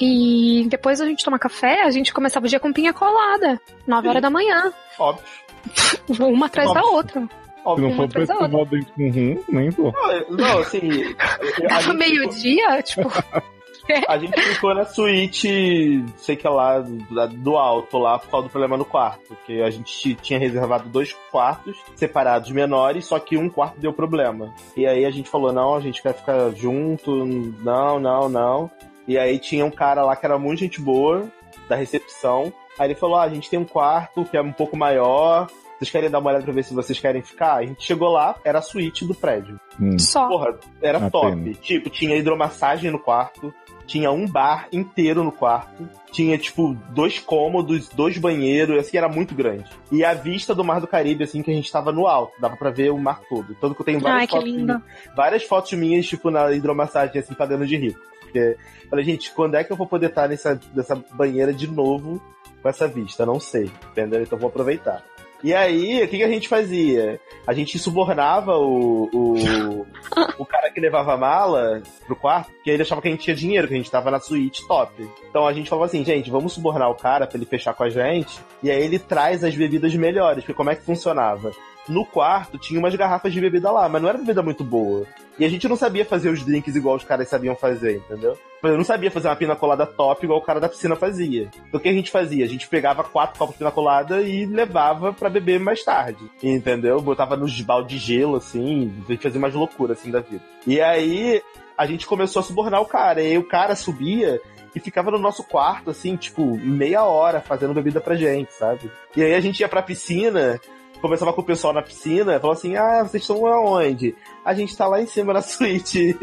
e depois a gente tomar café, a gente começava o dia com pinha colada, 9 horas da manhã, Óbvio. uma atrás da Óbvio. outra. Se não for pra ou escovar o dente com rum, nem vou. Não, não, assim. a Tava gente ficou- meio-dia, tipo. A gente ficou na suíte, sei que lá, da- do alto lá, por causa do problema no quarto. Porque a gente ti- tinha reservado dois quartos separados menores, só que um quarto deu problema. E aí a gente falou, não, a gente quer ficar junto, não, não, não. E aí tinha um cara lá que era muito gente boa, da recepção. Aí ele falou, ah, a gente tem um quarto que é um pouco maior, vocês querem dar uma olhada pra ver se vocês querem ficar? A gente chegou lá, era a suíte do prédio. Hum. Só. Porra, era Uma top. pena. Tipo, tinha hidromassagem no quarto, tinha um bar inteiro no quarto, tinha, tipo, dois cômodos, dois banheiros, assim, era muito grande. E a vista do Mar do Caribe, assim, que a gente tava no alto, dava pra ver o mar todo. Tanto que eu tenho várias Ai, que fotos. lindo. minhas- Várias fotos minhas, tipo, na hidromassagem, assim, pagando de rico. Porque, falei, gente, quando é que eu vou poder estar nessa, nessa banheira de novo com essa vista? Não sei, entendeu? Então vou aproveitar. E aí, o que, que a gente fazia? A gente subornava o, o, o cara que levava a mala pro quarto, porque ele achava que a gente tinha dinheiro, que a gente tava na suíte top. Então a gente falava assim, gente, vamos subornar o cara pra ele fechar com a gente, e aí ele traz as bebidas melhores, porque como é que funcionava? No quarto tinha umas garrafas de bebida lá, mas não era bebida muito boa. E a gente não sabia fazer os drinks igual os caras sabiam fazer, entendeu? Eu não sabia fazer uma pina colada top igual o cara da piscina fazia. Então o que a gente fazia? A gente pegava quatro copos de pina colada e levava pra beber mais tarde. Entendeu? Botava nos balde de gelo, assim, a gente fazia umas loucuras assim da vida. E aí a gente começou a subornar o cara. E aí o cara subia e ficava no nosso quarto, assim, tipo, meia hora fazendo bebida pra gente, sabe? E aí a gente ia pra piscina, conversava com o pessoal na piscina, falava assim: ah, vocês estão aonde? A gente tá lá em cima na suíte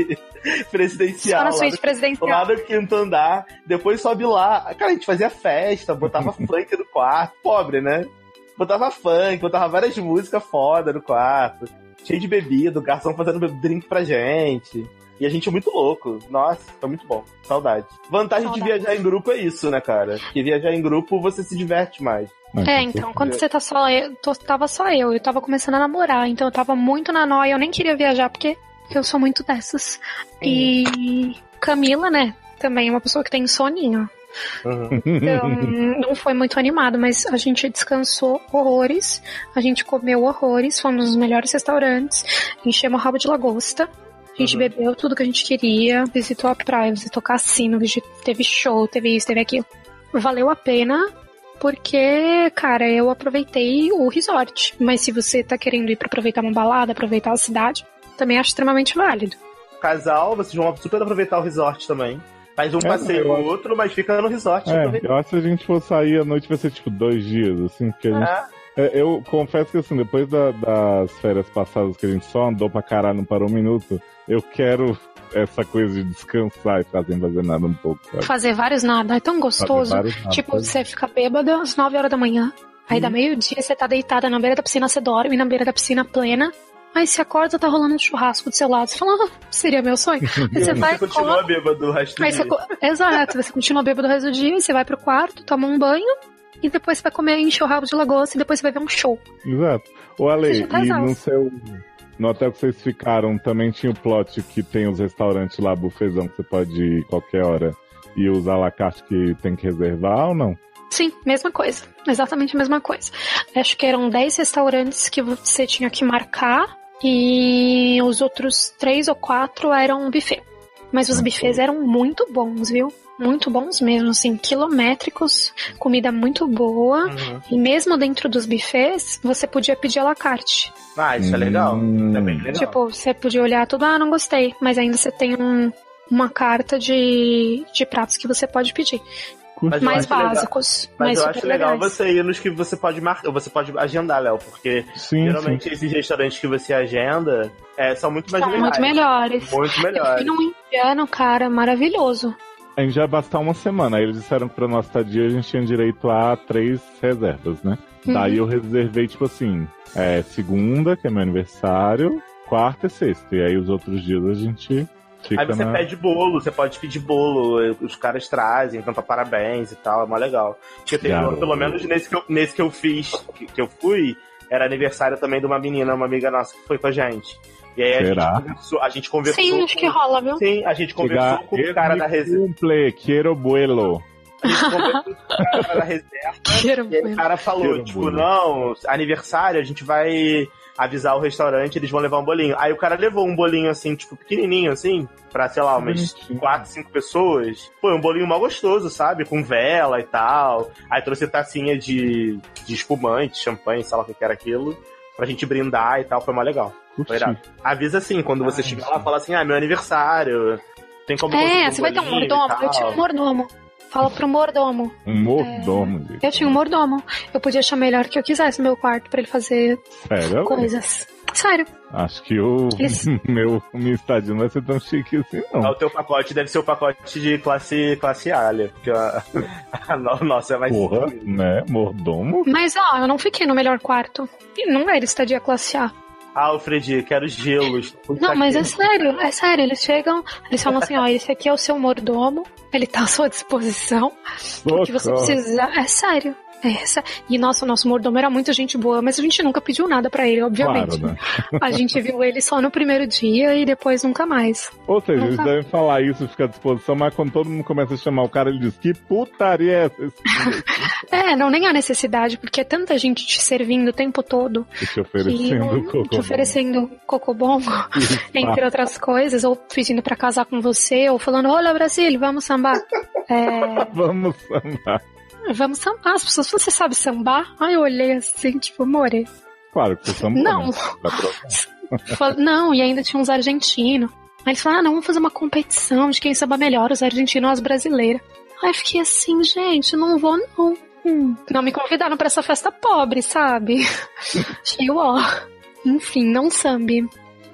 presidencial. Só na suíte presidencial. Lá no quinto andar, depois sobe lá. Cara, a gente fazia festa, botava funk no quarto, pobre, né? Botava funk, botava várias músicas foda no quarto, cheio de bebida, o garçom fazendo drink pra gente. E a gente é muito louco. Nossa, foi muito bom. Saudade. Vantagem de Saudade. viajar em grupo é isso, né, cara? Que viajar em grupo você se diverte mais. É, então, quando você tá só eu, tô- tava só eu, eu tava começando a namorar, então eu tava muito na nóia, eu nem queria viajar porque eu sou muito dessas. E Camila, né, também é uma pessoa que tem soninho. Uhum. Então, não foi muito animado, mas a gente descansou horrores, a gente comeu horrores, fomos nos melhores restaurantes, enchemos o rabo de lagosta. A gente Uhum. bebeu tudo que a gente queria, visitou a praia, visitou cassino, teve show, teve isso, teve aquilo. Valeu a pena, porque, cara, eu aproveitei o resort. Mas se você tá querendo ir pra aproveitar uma balada, aproveitar a cidade, também acho extremamente válido. Casal, vocês vão super aproveitar o resort também. Faz um É, passeio ou outro, mas fica no resort. É, eu acho que se a gente for sair à noite vai ser tipo dois dias, assim, porque a gente. Ah, É, eu confesso que assim, depois da- das férias passadas que a gente só andou pra caralho, não parou um minuto, eu quero essa coisa de descansar e ficar sem fazer nada um pouco, sabe? Fazer vários nada, é tão gostoso. Tipo, você fica bêbada às 9 horas da manhã. Aí dá meio-dia, você tá deitada na beira da piscina, você dorme na beira da piscina plena. Aí você acorda, tá rolando um churrasco do seu lado. Você fala, ah, seria meu sonho. Aí você vai, você continua come, bêbado o resto do Aí dia. você, exato, você continua bêbado o resto do dia, e você vai pro quarto, toma um banho, e depois você vai comer, encher o rabo de lagosta, e depois você vai ver um show. Exato. Ô, Ale, tá e no seu. No hotel que vocês ficaram, também tinha o plot que tem os restaurantes lá, bufezão, que você pode ir qualquer hora e usar a carte que tem que reservar ou não? Sim, mesma coisa. Exatamente a mesma coisa. Acho que eram 10 restaurantes que você tinha que marcar, e os outros três ou quatro eram buffet. Mas os buffets eram muito bons, viu? Muito bons mesmo, assim, quilométricos, comida muito boa. Uhum. E mesmo dentro dos buffets, você podia pedir à la carte. Ah, isso é legal. Hum. Isso é bem legal. Tipo, você podia olhar tudo, ah, não gostei. Mas ainda você tem um- uma carta de, de pratos que você pode pedir. Mas eu mais acho legal- básicos. Mas mais eu super acho legal legais. você ir nos que você pode marcar, você pode agendar, Léo, porque Sim, geralmente esses restaurantes que você agenda é, são muito mais São legais. muito melhores. Muito Eu melhores. fui num indiano, cara, maravilhoso. A gente já ia bastar uma semana. Aí eles disseram que pra nossa estadia a gente tinha direito a três reservas, né? Uhum. Daí eu reservei, tipo assim, é, segunda, que é meu aniversário, quarta e sexta. E aí os outros dias a gente fica Aí você na... pede bolo, você pode pedir bolo, os caras trazem, canta parabéns e tal, é mó legal. Porque tem, Garoto. pelo menos nesse que eu, nesse que eu fiz, que, que eu fui, era aniversário também de uma menina, uma amiga nossa que foi com a gente. E aí a Será? gente conversou, a gente conversou Sim, acho com- que rola, viu? Sim, a gente conversou Chegar, com o cara da "Es mi reserva. cumple, quero vuelo. A gente conversou com o cara da reserva. E o cara falou, Que tipo, hambúrguer. não, aniversário, a gente vai avisar o restaurante, eles vão levar um bolinho. Aí o cara levou um bolinho assim, tipo, pequenininho assim, pra, sei lá, umas Bonitinho. quatro, cinco pessoas. Foi um bolinho mal gostoso, sabe? Com vela e tal. Aí trouxe tacinha de, de espumante, champanhe, sei lá o que que era aquilo, pra gente brindar e tal, foi mó legal. Foi irado. Avisa assim, quando você Ah, chegar sim. lá, fala assim, ah, meu aniversário, tem como É, você vai ter um mordomo. Eu tinha um mordomo. Fala pro mordomo. Um mordomo, gente. Eu tinha um mordomo. Eu podia chamar ele a hora que eu quisesse no meu quarto pra ele fazer Sério? coisas. Sério. Acho que o Eles- meu, meu estádio não vai ser tão chique assim, Ah, não. O teu pacote deve ser o pacote de classe, classe A, né? Porque a, a no- nossa é mais. Porra, né? Mordomo? Mas, ó, eu não fiquei no melhor quarto. E não era estadia classe A. Alfred, quero gelos. Não, mas é sério, é sério. Eles chegam, eles falam assim, ó, esse aqui é o seu mordomo, ele tá à sua disposição. O que você precisar. É sério. É, sé- e nossa, o nosso mordomo era muita gente boa, mas a gente nunca pediu nada pra ele, obviamente. Claro, né? A gente viu ele só no primeiro dia e depois nunca mais. Ou seja, eles Nunca- devem falar isso, ficar à disposição, mas quando todo mundo começa a chamar o cara, ele diz, que putaria é essa? É, não nem há necessidade, porque é tanta gente te servindo o tempo todo Te que oferecendo não- cocô. te oferecendo cocobongo, entre outras coisas, ou pedindo pra casar com você, ou falando, olha Brasil, vamos sambar. É, Vamos sambar. Vamos sambar. As pessoas, você sabe sambar? Aí eu olhei assim, tipo, more. Claro que você samba. Não. né? Não, e ainda tinha uns argentinos. Aí eles falaram, ah, não, vamos fazer uma competição de quem samba melhor, os argentinos ou as brasileiras. Aí eu fiquei assim, gente, não vou não. Hum, Não me convidaram pra essa festa pobre, sabe? Achei ó. Enfim, não sambe.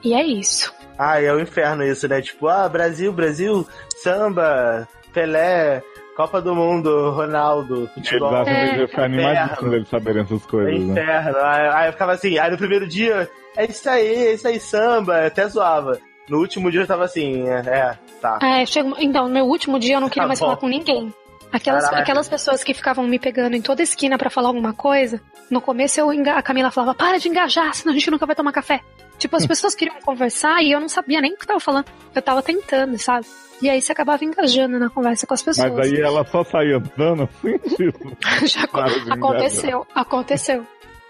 E é isso. Ah, é o inferno isso, né? Tipo, ah, Brasil, Brasil, samba, Pelé, Copa do Mundo, Ronaldo, Eles futebol. que É, eles iam ficar inferno. animadíssimos deles saberem essas É coisas, né? inferno. Aí, aí eu ficava assim, aí no primeiro dia, é isso aí, é isso aí, samba, até zoava. No último dia eu tava assim, é, é, tá. É, chegou, então, no meu último dia eu não queria Tá mais bom. falar com ninguém. Aquelas, Caraca. aquelas pessoas que ficavam me pegando em toda esquina pra falar alguma coisa, no começo eu, enga- a Camila falava, para de engajar, senão a gente nunca vai tomar café. Tipo, as pessoas queriam conversar e eu não sabia nem o que tava falando. Eu tava tentando, sabe? E aí você acabava engajando na conversa com as pessoas. Mas aí ela só saía andando assim, tipo. Já engajar. aconteceu, aconteceu.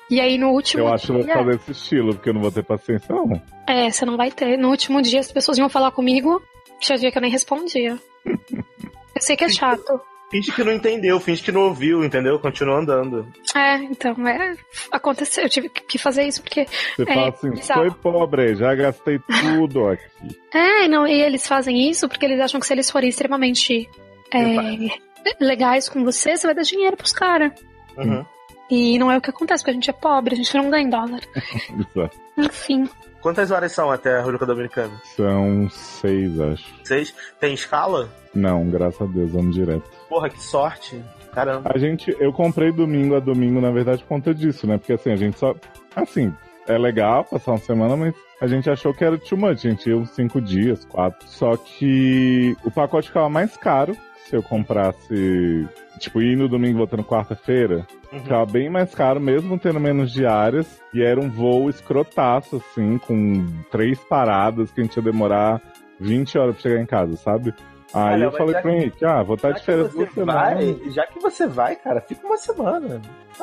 E aí no último Eu acho que vou fazer esse estilo, porque eu não vou ter paciência, não. É, você não vai ter. No último dia as pessoas iam falar comigo, tinha dia que eu nem respondia. Eu sei que é chato. Finge que não entendeu, finge que não ouviu, entendeu? Continua andando. É, então, é. Aconteceu, eu tive que fazer isso porque. Você É, fala assim, bizarro. foi pobre, já gastei tudo aqui. É, não, e eles fazem isso porque eles acham que se eles forem extremamente é, legais com você, você vai dar dinheiro pros caras. Uhum. E não é o que acontece, porque a gente é pobre, a gente não ganha em dólar. Exato. Enfim. Quantas horas são até a República Dominicana? São seis, acho. Seis? Tem escala? Não, graças a Deus, vamos direto. Porra, que sorte. Caramba. A gente, eu comprei domingo a domingo, na verdade, por conta disso, né? Porque assim, a gente só. Assim, é legal passar uma semana, mas a gente achou que era too much. A gente ia uns cinco dias, quatro. Só que o pacote ficava mais caro se eu comprasse. Tipo, ir no domingo e voltando quarta-feira. Uhum. Ficava bem mais caro, mesmo tendo menos diárias. E era um voo escrotaço, assim, com três paradas que a gente ia demorar 20 horas pra chegar em casa, sabe? Aí Olha, eu falei pro que- Henrique, ah, vou estar Já de férias você duas semanas. vai, já que você vai, cara, fica uma semana.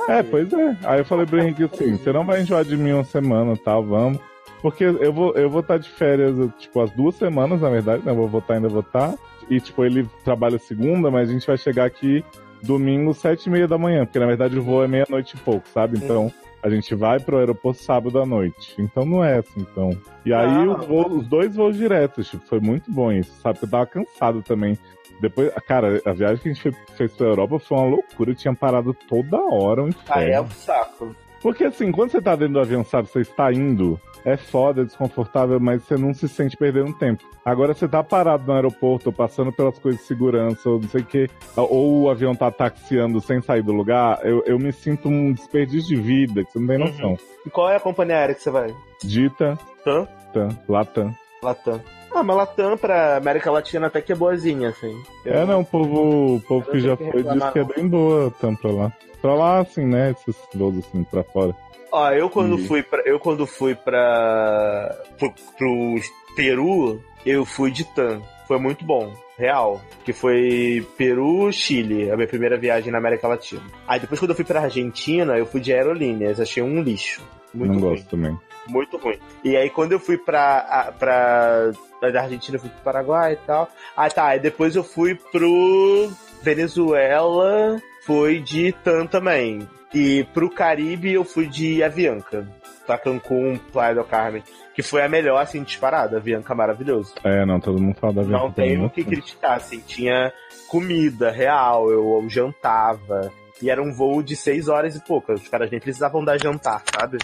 É, pois é. Aí eu falei pro Henrique assim, você não vai enjoar de mim uma semana, tal, vamos. Porque eu vou eu vou estar de férias, tipo, as duas semanas, na verdade, né? Eu vou voltar, ainda vou estar. E, tipo, ele trabalha segunda, mas a gente vai chegar aqui domingo, sete e meia da manhã, porque na verdade o voo é meia-noite e pouco, sabe? Então a gente vai pro aeroporto sábado à noite. Então não é assim, então. E aí Ah. os, voos- os dois voos diretos, tipo, foi muito bom isso, sabe? Porque eu tava cansado também. Depois, cara, a viagem que a gente fe- fez pra Europa foi uma loucura, tinha parado toda hora um Ah, é inferno. um saco. Porque assim, quando você tá dentro do avião, sabe, você está indo, é foda, é desconfortável, mas você não se sente perdendo tempo. Agora você tá parado no aeroporto, passando pelas coisas de segurança, ou não sei o que, ou o avião tá taxiando sem sair do lugar, eu, eu me sinto um desperdício de vida, que você não tem noção. E qual é a companhia aérea que você vai? Dita, Tam? tan, latam. Latam. Ah, mas Latam pra América Latina até que é boazinha, assim. É, não, o povo, o povo Eu que já que foi diz que é não. bem boa, tam pra lá. Pra lá, assim, né, esses voos assim, pra fora. Ó, eu quando E- fui pra. Eu quando fui pra. pro, pro Peru, eu fui de TAM. Foi muito bom. real. Que foi Peru, Chile, a minha primeira viagem na América Latina. Aí depois quando eu fui pra Argentina, eu fui de aerolíneas, achei um lixo. Muito não ruim. gosto também. Muito ruim. E aí quando eu fui pra, pra da Argentina, eu fui pro Paraguai e tal. Ah, tá. Aí depois eu fui pro Venezuela, foi de TAM também. E pro Caribe eu fui de Avianca. Pra Cancún, Playa del Carmen. Que foi a melhor, assim, disparada. Avianca maravilhoso. É, não, todo mundo fala da Não Avianca tem também, o que né? criticar, assim. Tinha comida real, eu, eu jantava. E era um voo de seis horas e pouca. Os caras nem precisavam dar jantar, sabe?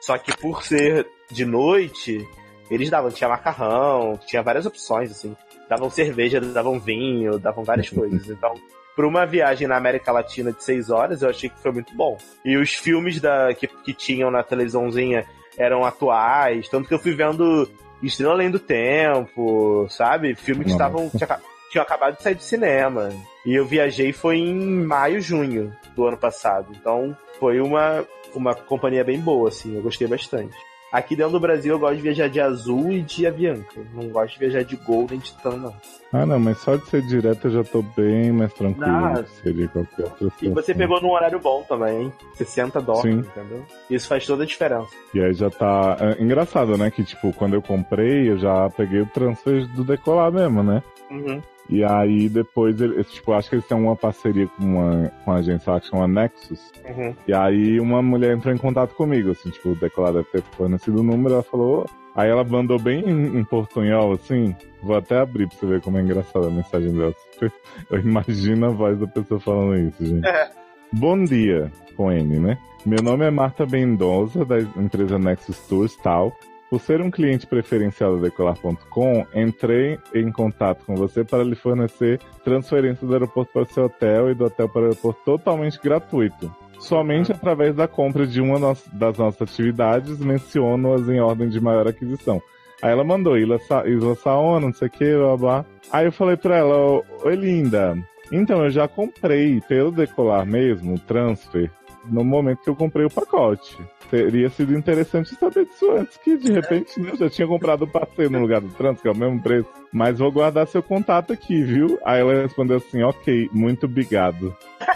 Só que por ser de noite, eles davam, tinha macarrão, tinha várias opções, assim. Davam cerveja, davam vinho, davam várias coisas. Então, por uma viagem na América Latina de seis horas, eu achei que foi muito bom. E os filmes da, que, que tinham na televisãozinha eram atuais, tanto que eu fui vendo Estrela Além do Tempo, sabe? Filmes que Nossa. estavam. tinha tinham acabado de sair do cinema. E eu viajei foi em maio, junho do ano passado. Então foi uma, uma companhia bem boa, assim. Eu gostei bastante. Aqui dentro do Brasil eu gosto de viajar de azul e de Avianca. Não gosto de viajar de Gol nem de TAM, não. Ah, não, mas só de ser direto eu já tô bem mais tranquilo Ah. seria qualquer outra E você pegou num horário bom também, hein? 60 dólares, Sim. entendeu? Isso faz toda a diferença. E aí já tá. é, engraçado, né? Que tipo, quando eu comprei, eu já peguei o transfer do decolar mesmo, né? Uhum. E aí depois, eles, tipo, acho que eles têm uma parceria com uma, com uma agência lá que chama Nexus. Uhum. E aí uma mulher entrou em contato comigo, assim, tipo, o deve ter fornecido o número, ela falou. Aí ela mandou bem em, em portunhol, assim. Vou até abrir pra você ver como é engraçada a mensagem dela. Eu imagino a voz da pessoa falando isso, gente. É. Bom dia, com N, né? Meu nome é Marta Mendoza, da empresa Nexus Tours tal. Por ser um cliente preferencial da Decolar.com, entrei em contato com você para lhe fornecer transferência do aeroporto para o seu hotel e do hotel para o aeroporto totalmente gratuito. Somente através da compra de uma das nossas atividades, menciono-as em ordem de maior aquisição. Aí ela mandou Isla, Sa Isla Saona, não sei o que, blá blá. Aí eu falei pra ela, "Ô, oi linda, então eu já comprei pelo Decolar mesmo, transfer, no momento que eu comprei o pacote. Teria sido interessante saber disso antes, que de repente né, eu já tinha comprado o passeio no lugar do transfer, que é o mesmo preço. Mas vou guardar seu contato aqui, viu? Aí ela respondeu assim, ok, muito obrigado.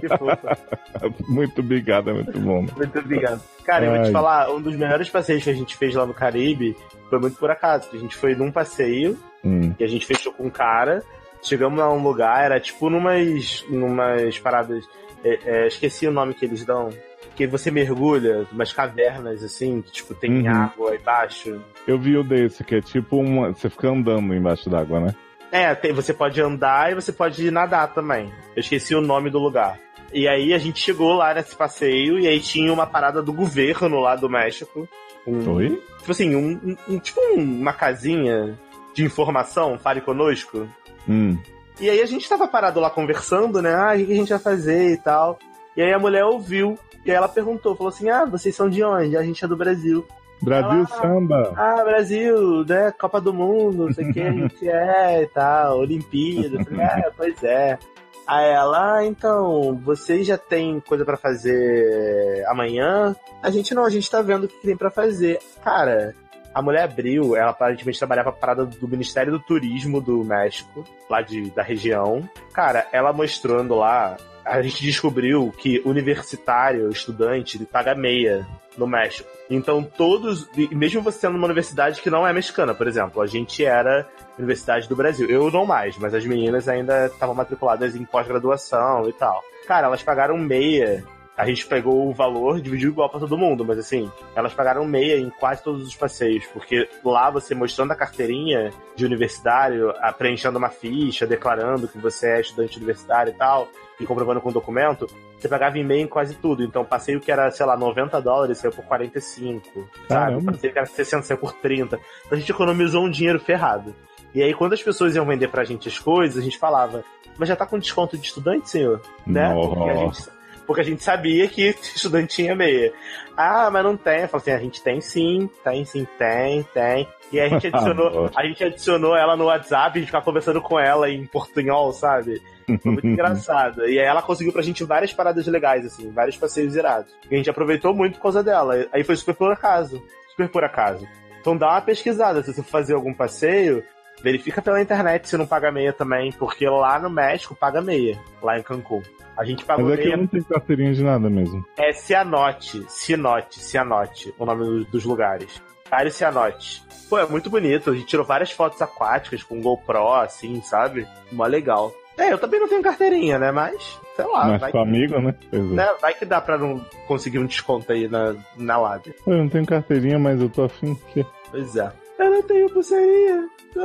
Que fofa. muito obrigado, é muito bom. Muito obrigado. Cara, eu vou te falar, um dos melhores passeios que a gente fez lá no Caribe foi muito por acaso. que A gente foi num passeio Hum, que a gente fechou com um cara. Chegamos a um lugar, era tipo numas, numas paradas. É, é, esqueci o nome que eles dão. Que você mergulha, umas cavernas assim, que tipo tem Uhum. água aí embaixo. Eu vi o desse, que é tipo uma. Você fica andando embaixo d'água, né? É, tem- você pode andar e você pode nadar também. Eu esqueci o nome do lugar. E aí a gente chegou lá nesse passeio e aí tinha uma parada do governo lá do México. Um, Oi? Tipo assim, um, um- tipo um- uma casinha de informação, fale conosco. Hum. E aí a gente tava parado lá conversando, né? Ah, o que a gente vai fazer e tal. E aí a mulher ouviu. E aí ela perguntou, falou assim: Ah, vocês são de onde? A gente é do Brasil. Brasil Ah. samba. Ah, Brasil, né? Copa do Mundo, não sei o que, a gente é e tal, Olimpíada. Eu falei, é, pois é. Aí ela, ah, então, vocês já tem coisa pra fazer amanhã? A gente não, a gente tá vendo o que tem pra fazer. Cara, a mulher abriu, ela aparentemente trabalhava parada do Ministério do Turismo do México, lá de, da região. Cara, ela mostrando lá, a gente descobriu que universitário, estudante, ele paga meia no México. Então todos, mesmo você sendo uma universidade que não é mexicana, por exemplo, a gente era Universidade do Brasil. Eu não mais, mas as meninas ainda estavam matriculadas em pós-graduação e tal. Cara, elas pagaram meia. A gente pegou o valor, dividiu igual pra todo mundo, mas assim, elas pagaram meia em quase todos os passeios, porque lá você mostrando a carteirinha de universitário, preenchendo uma ficha, declarando que você é estudante universitário e tal, e comprovando com documento, você pagava em meia em quase tudo. Então, passeio que era, sei lá, 90 dólares, saiu por 45, sabe? Caramba. Passeio que era 60, saiu por 30. Então, a gente economizou um dinheiro ferrado. E aí, quando as pessoas iam vender pra gente as coisas, a gente falava, mas já tá com desconto de estudante, senhor? Né? Porque a gente, porque a gente sabia que estudante tinha meia. Ah, mas não tem. Eu falei assim, a gente tem sim, tem sim, tem, tem. E aí a gente adicionou, a gente adicionou ela no WhatsApp, a gente ficava conversando com ela em portunhol, sabe? Foi muito engraçado. E aí ela conseguiu pra gente várias paradas legais, assim, vários passeios irados. E a gente aproveitou muito por causa dela. Aí foi super por acaso. Super por acaso. Então dá uma pesquisada. Se você for fazer algum passeio, verifica pela internet se não paga meia também, porque lá no México paga meia, lá em Cancún. A gente pagou Mas é que eu não tenho carteirinha de nada mesmo. É Cianote, Cianote, Cianote, o nome do- dos lugares. Cário Cianote. Pô, é muito bonito. A gente tirou várias fotos aquáticas com GoPro, assim, sabe? Mó legal. É, eu também não tenho carteirinha, né? Mas, sei lá, Mas vai, com amigo, né? É. né? vai que dá pra não conseguir um desconto aí na, na lábia. Pô, Eu não tenho carteirinha, mas eu tô afim que. Pois é. Eu não tenho pulseirinha.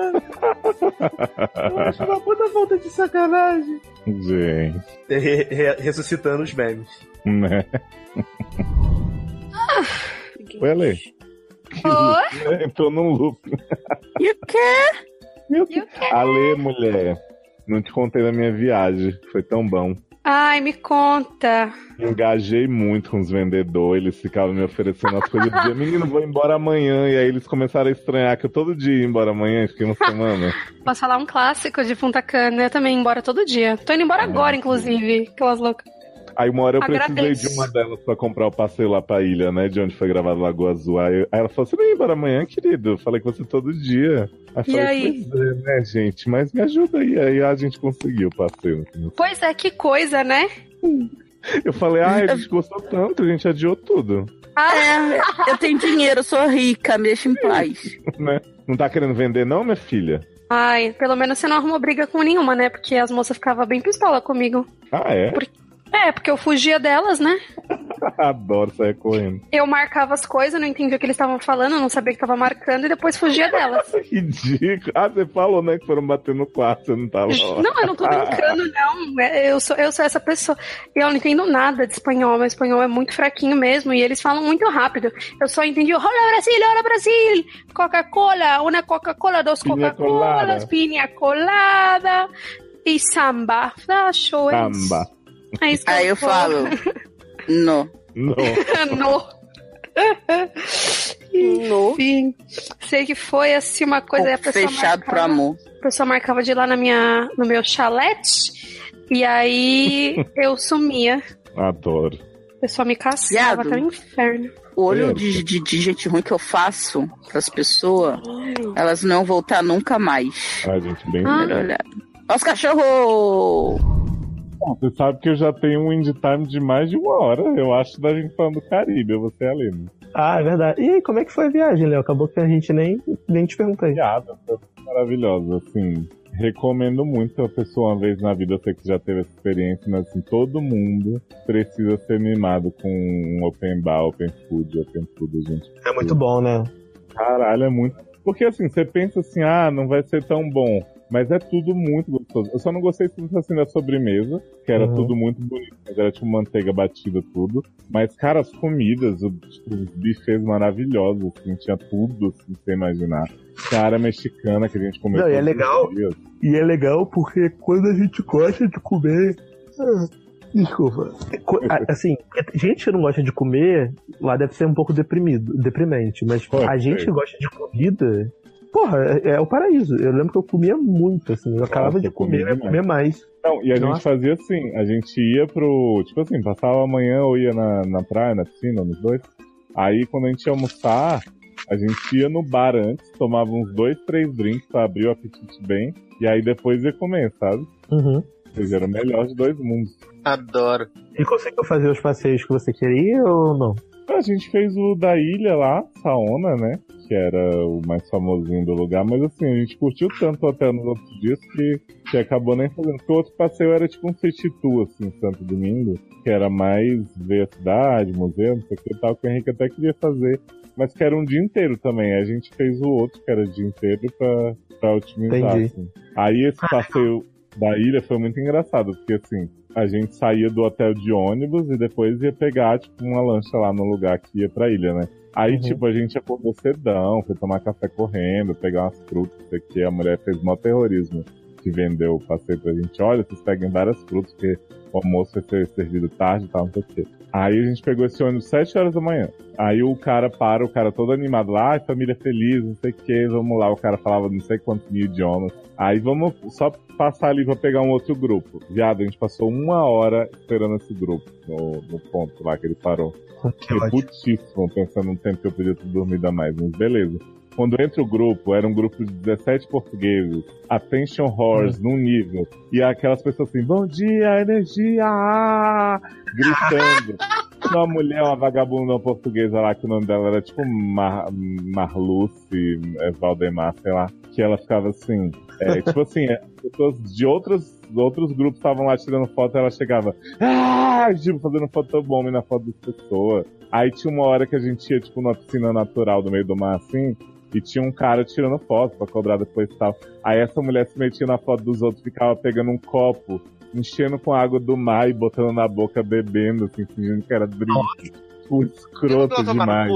Eu acho uma puta falta de sacanagem. Gente, Re- re- ressuscitando os memes. né? Oi, Ale. Oi? Entrou num loop. E o quê? Meu E o quê? Ale, mulher. Não te contei da minha viagem. Foi tão bom. Ai, me conta. Engajei muito com os vendedores, eles ficavam me oferecendo as coisas. Eu dizia, menino, vou embora amanhã. E aí eles começaram a estranhar que eu todo dia ia embora amanhã, fiquei uma semana. Posso falar um clássico de Punta Cana? Eu também ia embora todo dia. Tô indo embora agora, inclusive. Aquelas loucas. Aí uma hora eu precisei Agradeço. de uma delas pra comprar o passeio lá pra ilha, né? De onde foi gravado Lagoa Azul. Aí, ela falou: Você não ia embora amanhã, querido? Eu falei que você todo dia. Aí E falei, aí? É, né, gente? Mas me ajuda aí. Aí a gente conseguiu o passeio. Pois é, que coisa, né? Eu falei, ah, a gente gostou tanto, a gente adiou tudo. Ah, É, eu tenho dinheiro, sou rica, me deixa em paz. Né? Não tá querendo vender, não, minha filha? ai, pelo menos você não arrumou briga com nenhuma, né? Porque as moças ficavam bem pistola comigo. Ah, é? É, porque eu fugia delas, né? Adoro sair correndo. Eu marcava as coisas, não entendia o que eles estavam falando, não sabia o que tava marcando e depois fugia delas. Ridículo. Ah, você falou, né, que foram bater no quarto, você não tava lá. Não, eu não tô brincando, não. É, Eu sou, eu sou essa pessoa. Eu não entendo nada de espanhol. Meu espanhol é muito fraquinho mesmo. E eles falam muito rápido. Eu só entendi: Olá, Brasil, olá, Brasil! Coca-Cola, uma Coca-Cola, Piña Coca-Colas, pinha colada e samba. Ah, show, é. Samba. É isso que Aí eu falo, não. Não. no. Enfim, sei que foi assim uma coisa. aí a pessoa Fechado pro marcava- amor. a pessoa marcava de ir lá na minha, no meu chalete. E aí eu sumia. Adoro. A pessoa me caçava Viado. até o inferno. O olho de, de, de gente ruim que eu faço pras pessoas, elas não vão voltar nunca mais. A gente bem. Ah. Olha, olha. Ó os cachorros! Bom, você sabe que eu já tenho um indie time de mais de uma hora, eu acho, da gente falando do Caribe, você é a. Ah, é verdade. E aí, como é que foi a viagem, Léo? Acabou que a gente nem, nem te perguntei. Piada, foi maravilhosa, assim. Recomendo muito a pessoa uma vez na vida, eu sei que já teve essa experiência, mas assim, todo mundo precisa ser mimado com um open bar, open food, open food, gente. É muito bom, né? Caralho, é muito. Porque assim, você pensa assim, ah, não vai ser tão bom. Mas é tudo muito gostoso. Eu só não gostei tanto assim da sobremesa, que era Uhum. tudo muito bonito, mas era tipo manteiga batida, tudo. Mas, cara, as comidas, o- tipo, os bifes maravilhosos, assim, tinha tudo, assim, você imaginar. Área mexicana que a gente comeu. Não, e é os legal. dias. E é legal porque quando a gente gosta de comer. Ah, Desculpa. Assim, gente que não gosta de comer, lá deve ser um pouco deprimido, deprimente. Mas Pode a gente ser. gosta de comida. Porra, é, é o paraíso. Eu lembro que eu comia muito, assim. Eu acabava Nossa, de eu comia comer, eu ia demais. comer mais. Não, e a Nossa. gente fazia assim, a gente ia pro. Tipo assim, passava amanhã ou ia na, na praia, na piscina, nos dois. Aí quando a gente ia almoçar, a gente ia no bar antes, tomava uns dois, três drinks pra abrir o apetite bem, e aí depois ia comer, sabe? Uhum. Ou seja, era o melhor de dois mundos. Adoro. E conseguiu fazer os passeios que você queria ou não? A gente fez o da ilha lá, Saona, né? Que era o mais famosinho do lugar, mas assim, a gente curtiu tanto o hotel nos outros dias que, que acabou nem fazendo. Porque o outro passeio era tipo um city tour, assim, Santo Domingo, que era mais ver a cidade, museu, não sei o que e tal, que o Henrique até queria fazer, mas que era um dia inteiro também. A gente fez o outro, que era dia inteiro, pra, pra otimizar, Entendi. assim. Aí esse passeio da ilha foi muito engraçado, porque assim, a gente saía do hotel de ônibus e depois ia pegar, tipo, uma lancha lá no lugar que ia pra ilha, né? Aí, Uhum. tipo, a gente acordou cedão, foi tomar café correndo, pegar umas frutas, que. A mulher fez mó terrorismo que vendeu o passeio pra gente. Olha, vocês peguem várias frutas, porque o almoço vai ser servido tarde e tal, não sei o que. Aí a gente pegou esse ônibus 7 horas da manhã. Aí o cara para, o cara todo animado lá, ai, família feliz, não sei o que, vamos lá. O cara falava não sei quantos mil idiomas. Aí vamos só passar ali pra pegar um outro grupo. Viado, a gente passou uma hora esperando esse grupo no, no ponto lá que ele parou. Que Fiquei putíssimo, pensando no tempo que eu podia ter dormido a mais, mas beleza. Quando entra o grupo, era um grupo de 17 portugueses, attention horrors num nível, e aquelas pessoas assim, bom dia, energia! Gritando. Uma mulher, uma vagabunda portuguesa lá, que o nome dela era tipo Mar Marluce, é, Valdemar, sei lá, que ela ficava assim, é, tipo assim, é, pessoas de outros, outros grupos estavam lá tirando foto ela chegava, ah, tipo, fazendo fotobomb na foto das pessoas. Aí tinha uma hora que a gente ia, tipo, numa piscina natural do meio do mar, assim, e tinha um cara tirando foto pra cobrar depois e tal. Aí essa mulher se metia na foto dos outros, ficava pegando um copo, enchendo com água do mar e botando na boca, bebendo, assim, fingindo que era drink. Tipo, escroto demais.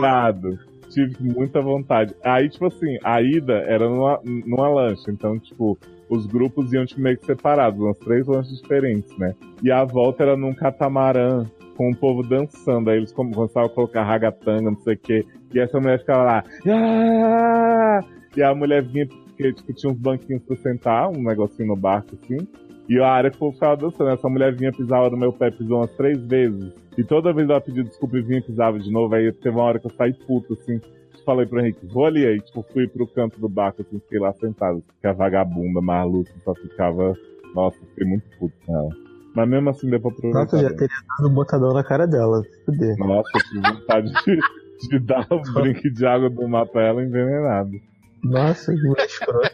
Viado. Tive muita vontade. Aí, tipo assim, a ida era numa, numa lancha. Então, tipo, os grupos iam tipo, meio que separados, umas três lanchas diferentes, né? E a volta era num catamarã, com o povo dançando. Aí eles começavam a colocar ragatanga, não sei o quê. E essa mulher ficava lá. "Ah!" E a mulher vinha, porque tipo, tinha uns banquinhos pra sentar, um negocinho no barco assim. E a área que o ficava dançando. Essa mulher vinha pisava no meu pé, pisou umas três vezes. E toda vez ela pedia desculpa e vinha pisava de novo. Aí teve uma hora que eu saí puto, assim. Falei pro Henrique, vou ali. Aí, tipo, fui pro canto do barco, assim, fiquei lá sentado. Fiquei a vagabunda, maluca, só ficava. Nossa, fiquei muito puto com ela. Mas mesmo assim deu pra aproveitar. Nossa, já bem. teria dado um botadão na cara dela. Fuder. Nossa, tive vontade de, de dar um drink de água do mar pra ela envenenado. Nossa, que mulher escrota.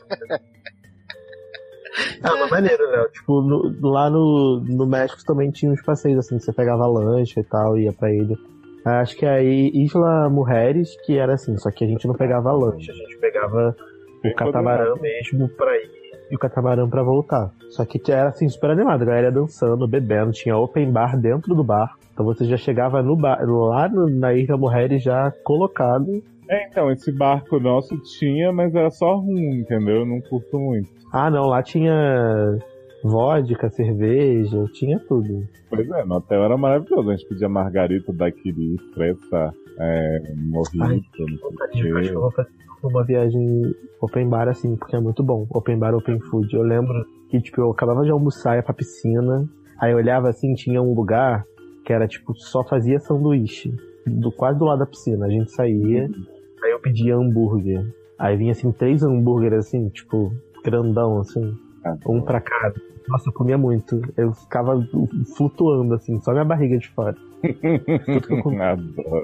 Ah, mas maneiro, né? Tipo, no- lá no, no México também tinha uns passeios assim, que você pegava lancha e tal, ia pra ilha. Acho que aí Isla Mujeres, que era assim, só que a gente não pegava lancha, a gente pegava o catamarã mesmo pra ir e o catamarã pra voltar. Só que era assim, super animado, a galera ia dançando, bebendo, tinha open bar dentro do bar. Então você já chegava no bar, lá na Isla Mujeres já colocado. É, então, esse barco nosso tinha, mas era só ruim, entendeu? Eu não curto muito. Ah, não, lá tinha vodka, cerveja, tinha tudo. Pois é, no hotel era maravilhoso. A gente pedia margarita, daiquiri, fresa, é, morrito, Ai, não sei o que quê. eu vou fazer uma viagem open bar assim, porque é muito bom. Open bar, open food. Eu lembro que, tipo, eu acabava de almoçar, ia pra piscina, aí eu olhava assim, tinha um lugar que era, tipo, só fazia sanduíche. Do, quase do lado da piscina. A gente saía, aí eu pedia hambúrguer. Aí vinha, assim, três hambúrgueres, assim, tipo, grandão, assim. Ah, Um pra cada. Nossa, eu comia muito. Eu ficava flutuando, assim, só minha barriga de fora. Tudo que eu comia. Adoro.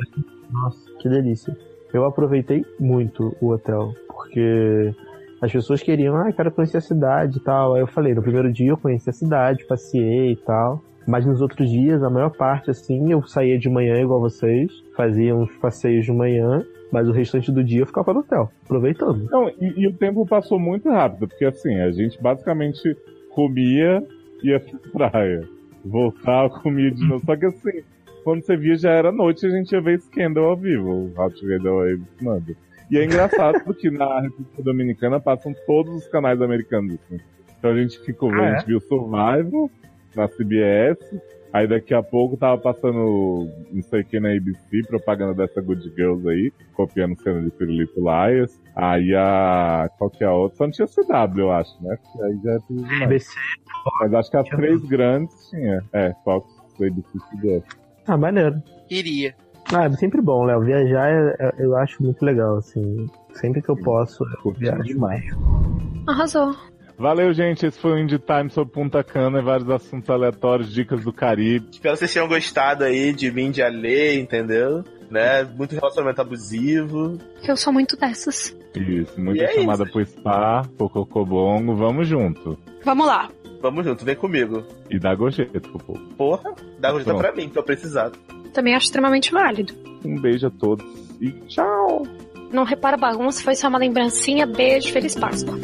Nossa, que delícia. Eu aproveitei muito o hotel, porque as pessoas queriam, ah, quero conhecer a cidade e tal. Aí eu falei, no primeiro dia eu conheci a cidade, passei e tal. Mas nos outros dias, a maior parte, assim, eu saía de manhã igual vocês, fazia uns passeios de manhã, mas o restante do dia eu ficava no hotel, aproveitando. Não, e, e o tempo passou muito rápido, porque assim, a gente basicamente comia, ia pra praia. Voltava, comia de novo. Só que assim, quando você via já era noite e a gente ia ver Scandal ao vivo, o Get Away with Murder. E é engraçado porque na República Dominicana passam todos os canais americanos, assim. Então a gente ficou vendo, Ah, é? a gente viu Survival na CBS, aí daqui a pouco tava passando não sei o que na ABC, propaganda dessa Good Girls aí, copiando cena de Pirulito Lias. Aí a. Qual que é a outra? Só não tinha CW, eu acho, né? Porque aí já é tudo demais. ABC. Mas acho que as três grandes tinha. É, Fox, ABC e CBS. Ah, maneiro. Iria. Ah, é sempre bom, Léo. Viajar é- é- eu acho muito legal, assim. Sempre que eu posso, eu viajo. demais. Arrasou. Valeu, gente. Esse foi o Indie Time sobre Punta Cana e vários assuntos aleatórios, dicas do Caribe. Espero que vocês tenham gostado aí de mim de Alê, entendeu? Né? Muito relacionamento abusivo. Eu sou muito dessas. Isso, muita E é chamada isso. pro spa, pro Cocobongo. Vamos junto. Vamos lá. Vamos junto, vem comigo. E dá gorjeta pro povo. Porra, dá gosteta Pronto. pra mim, tô precisado. Também acho extremamente válido. Um beijo a todos e tchau! Não repara bagunça, foi só uma lembrancinha. Beijo, feliz Páscoa.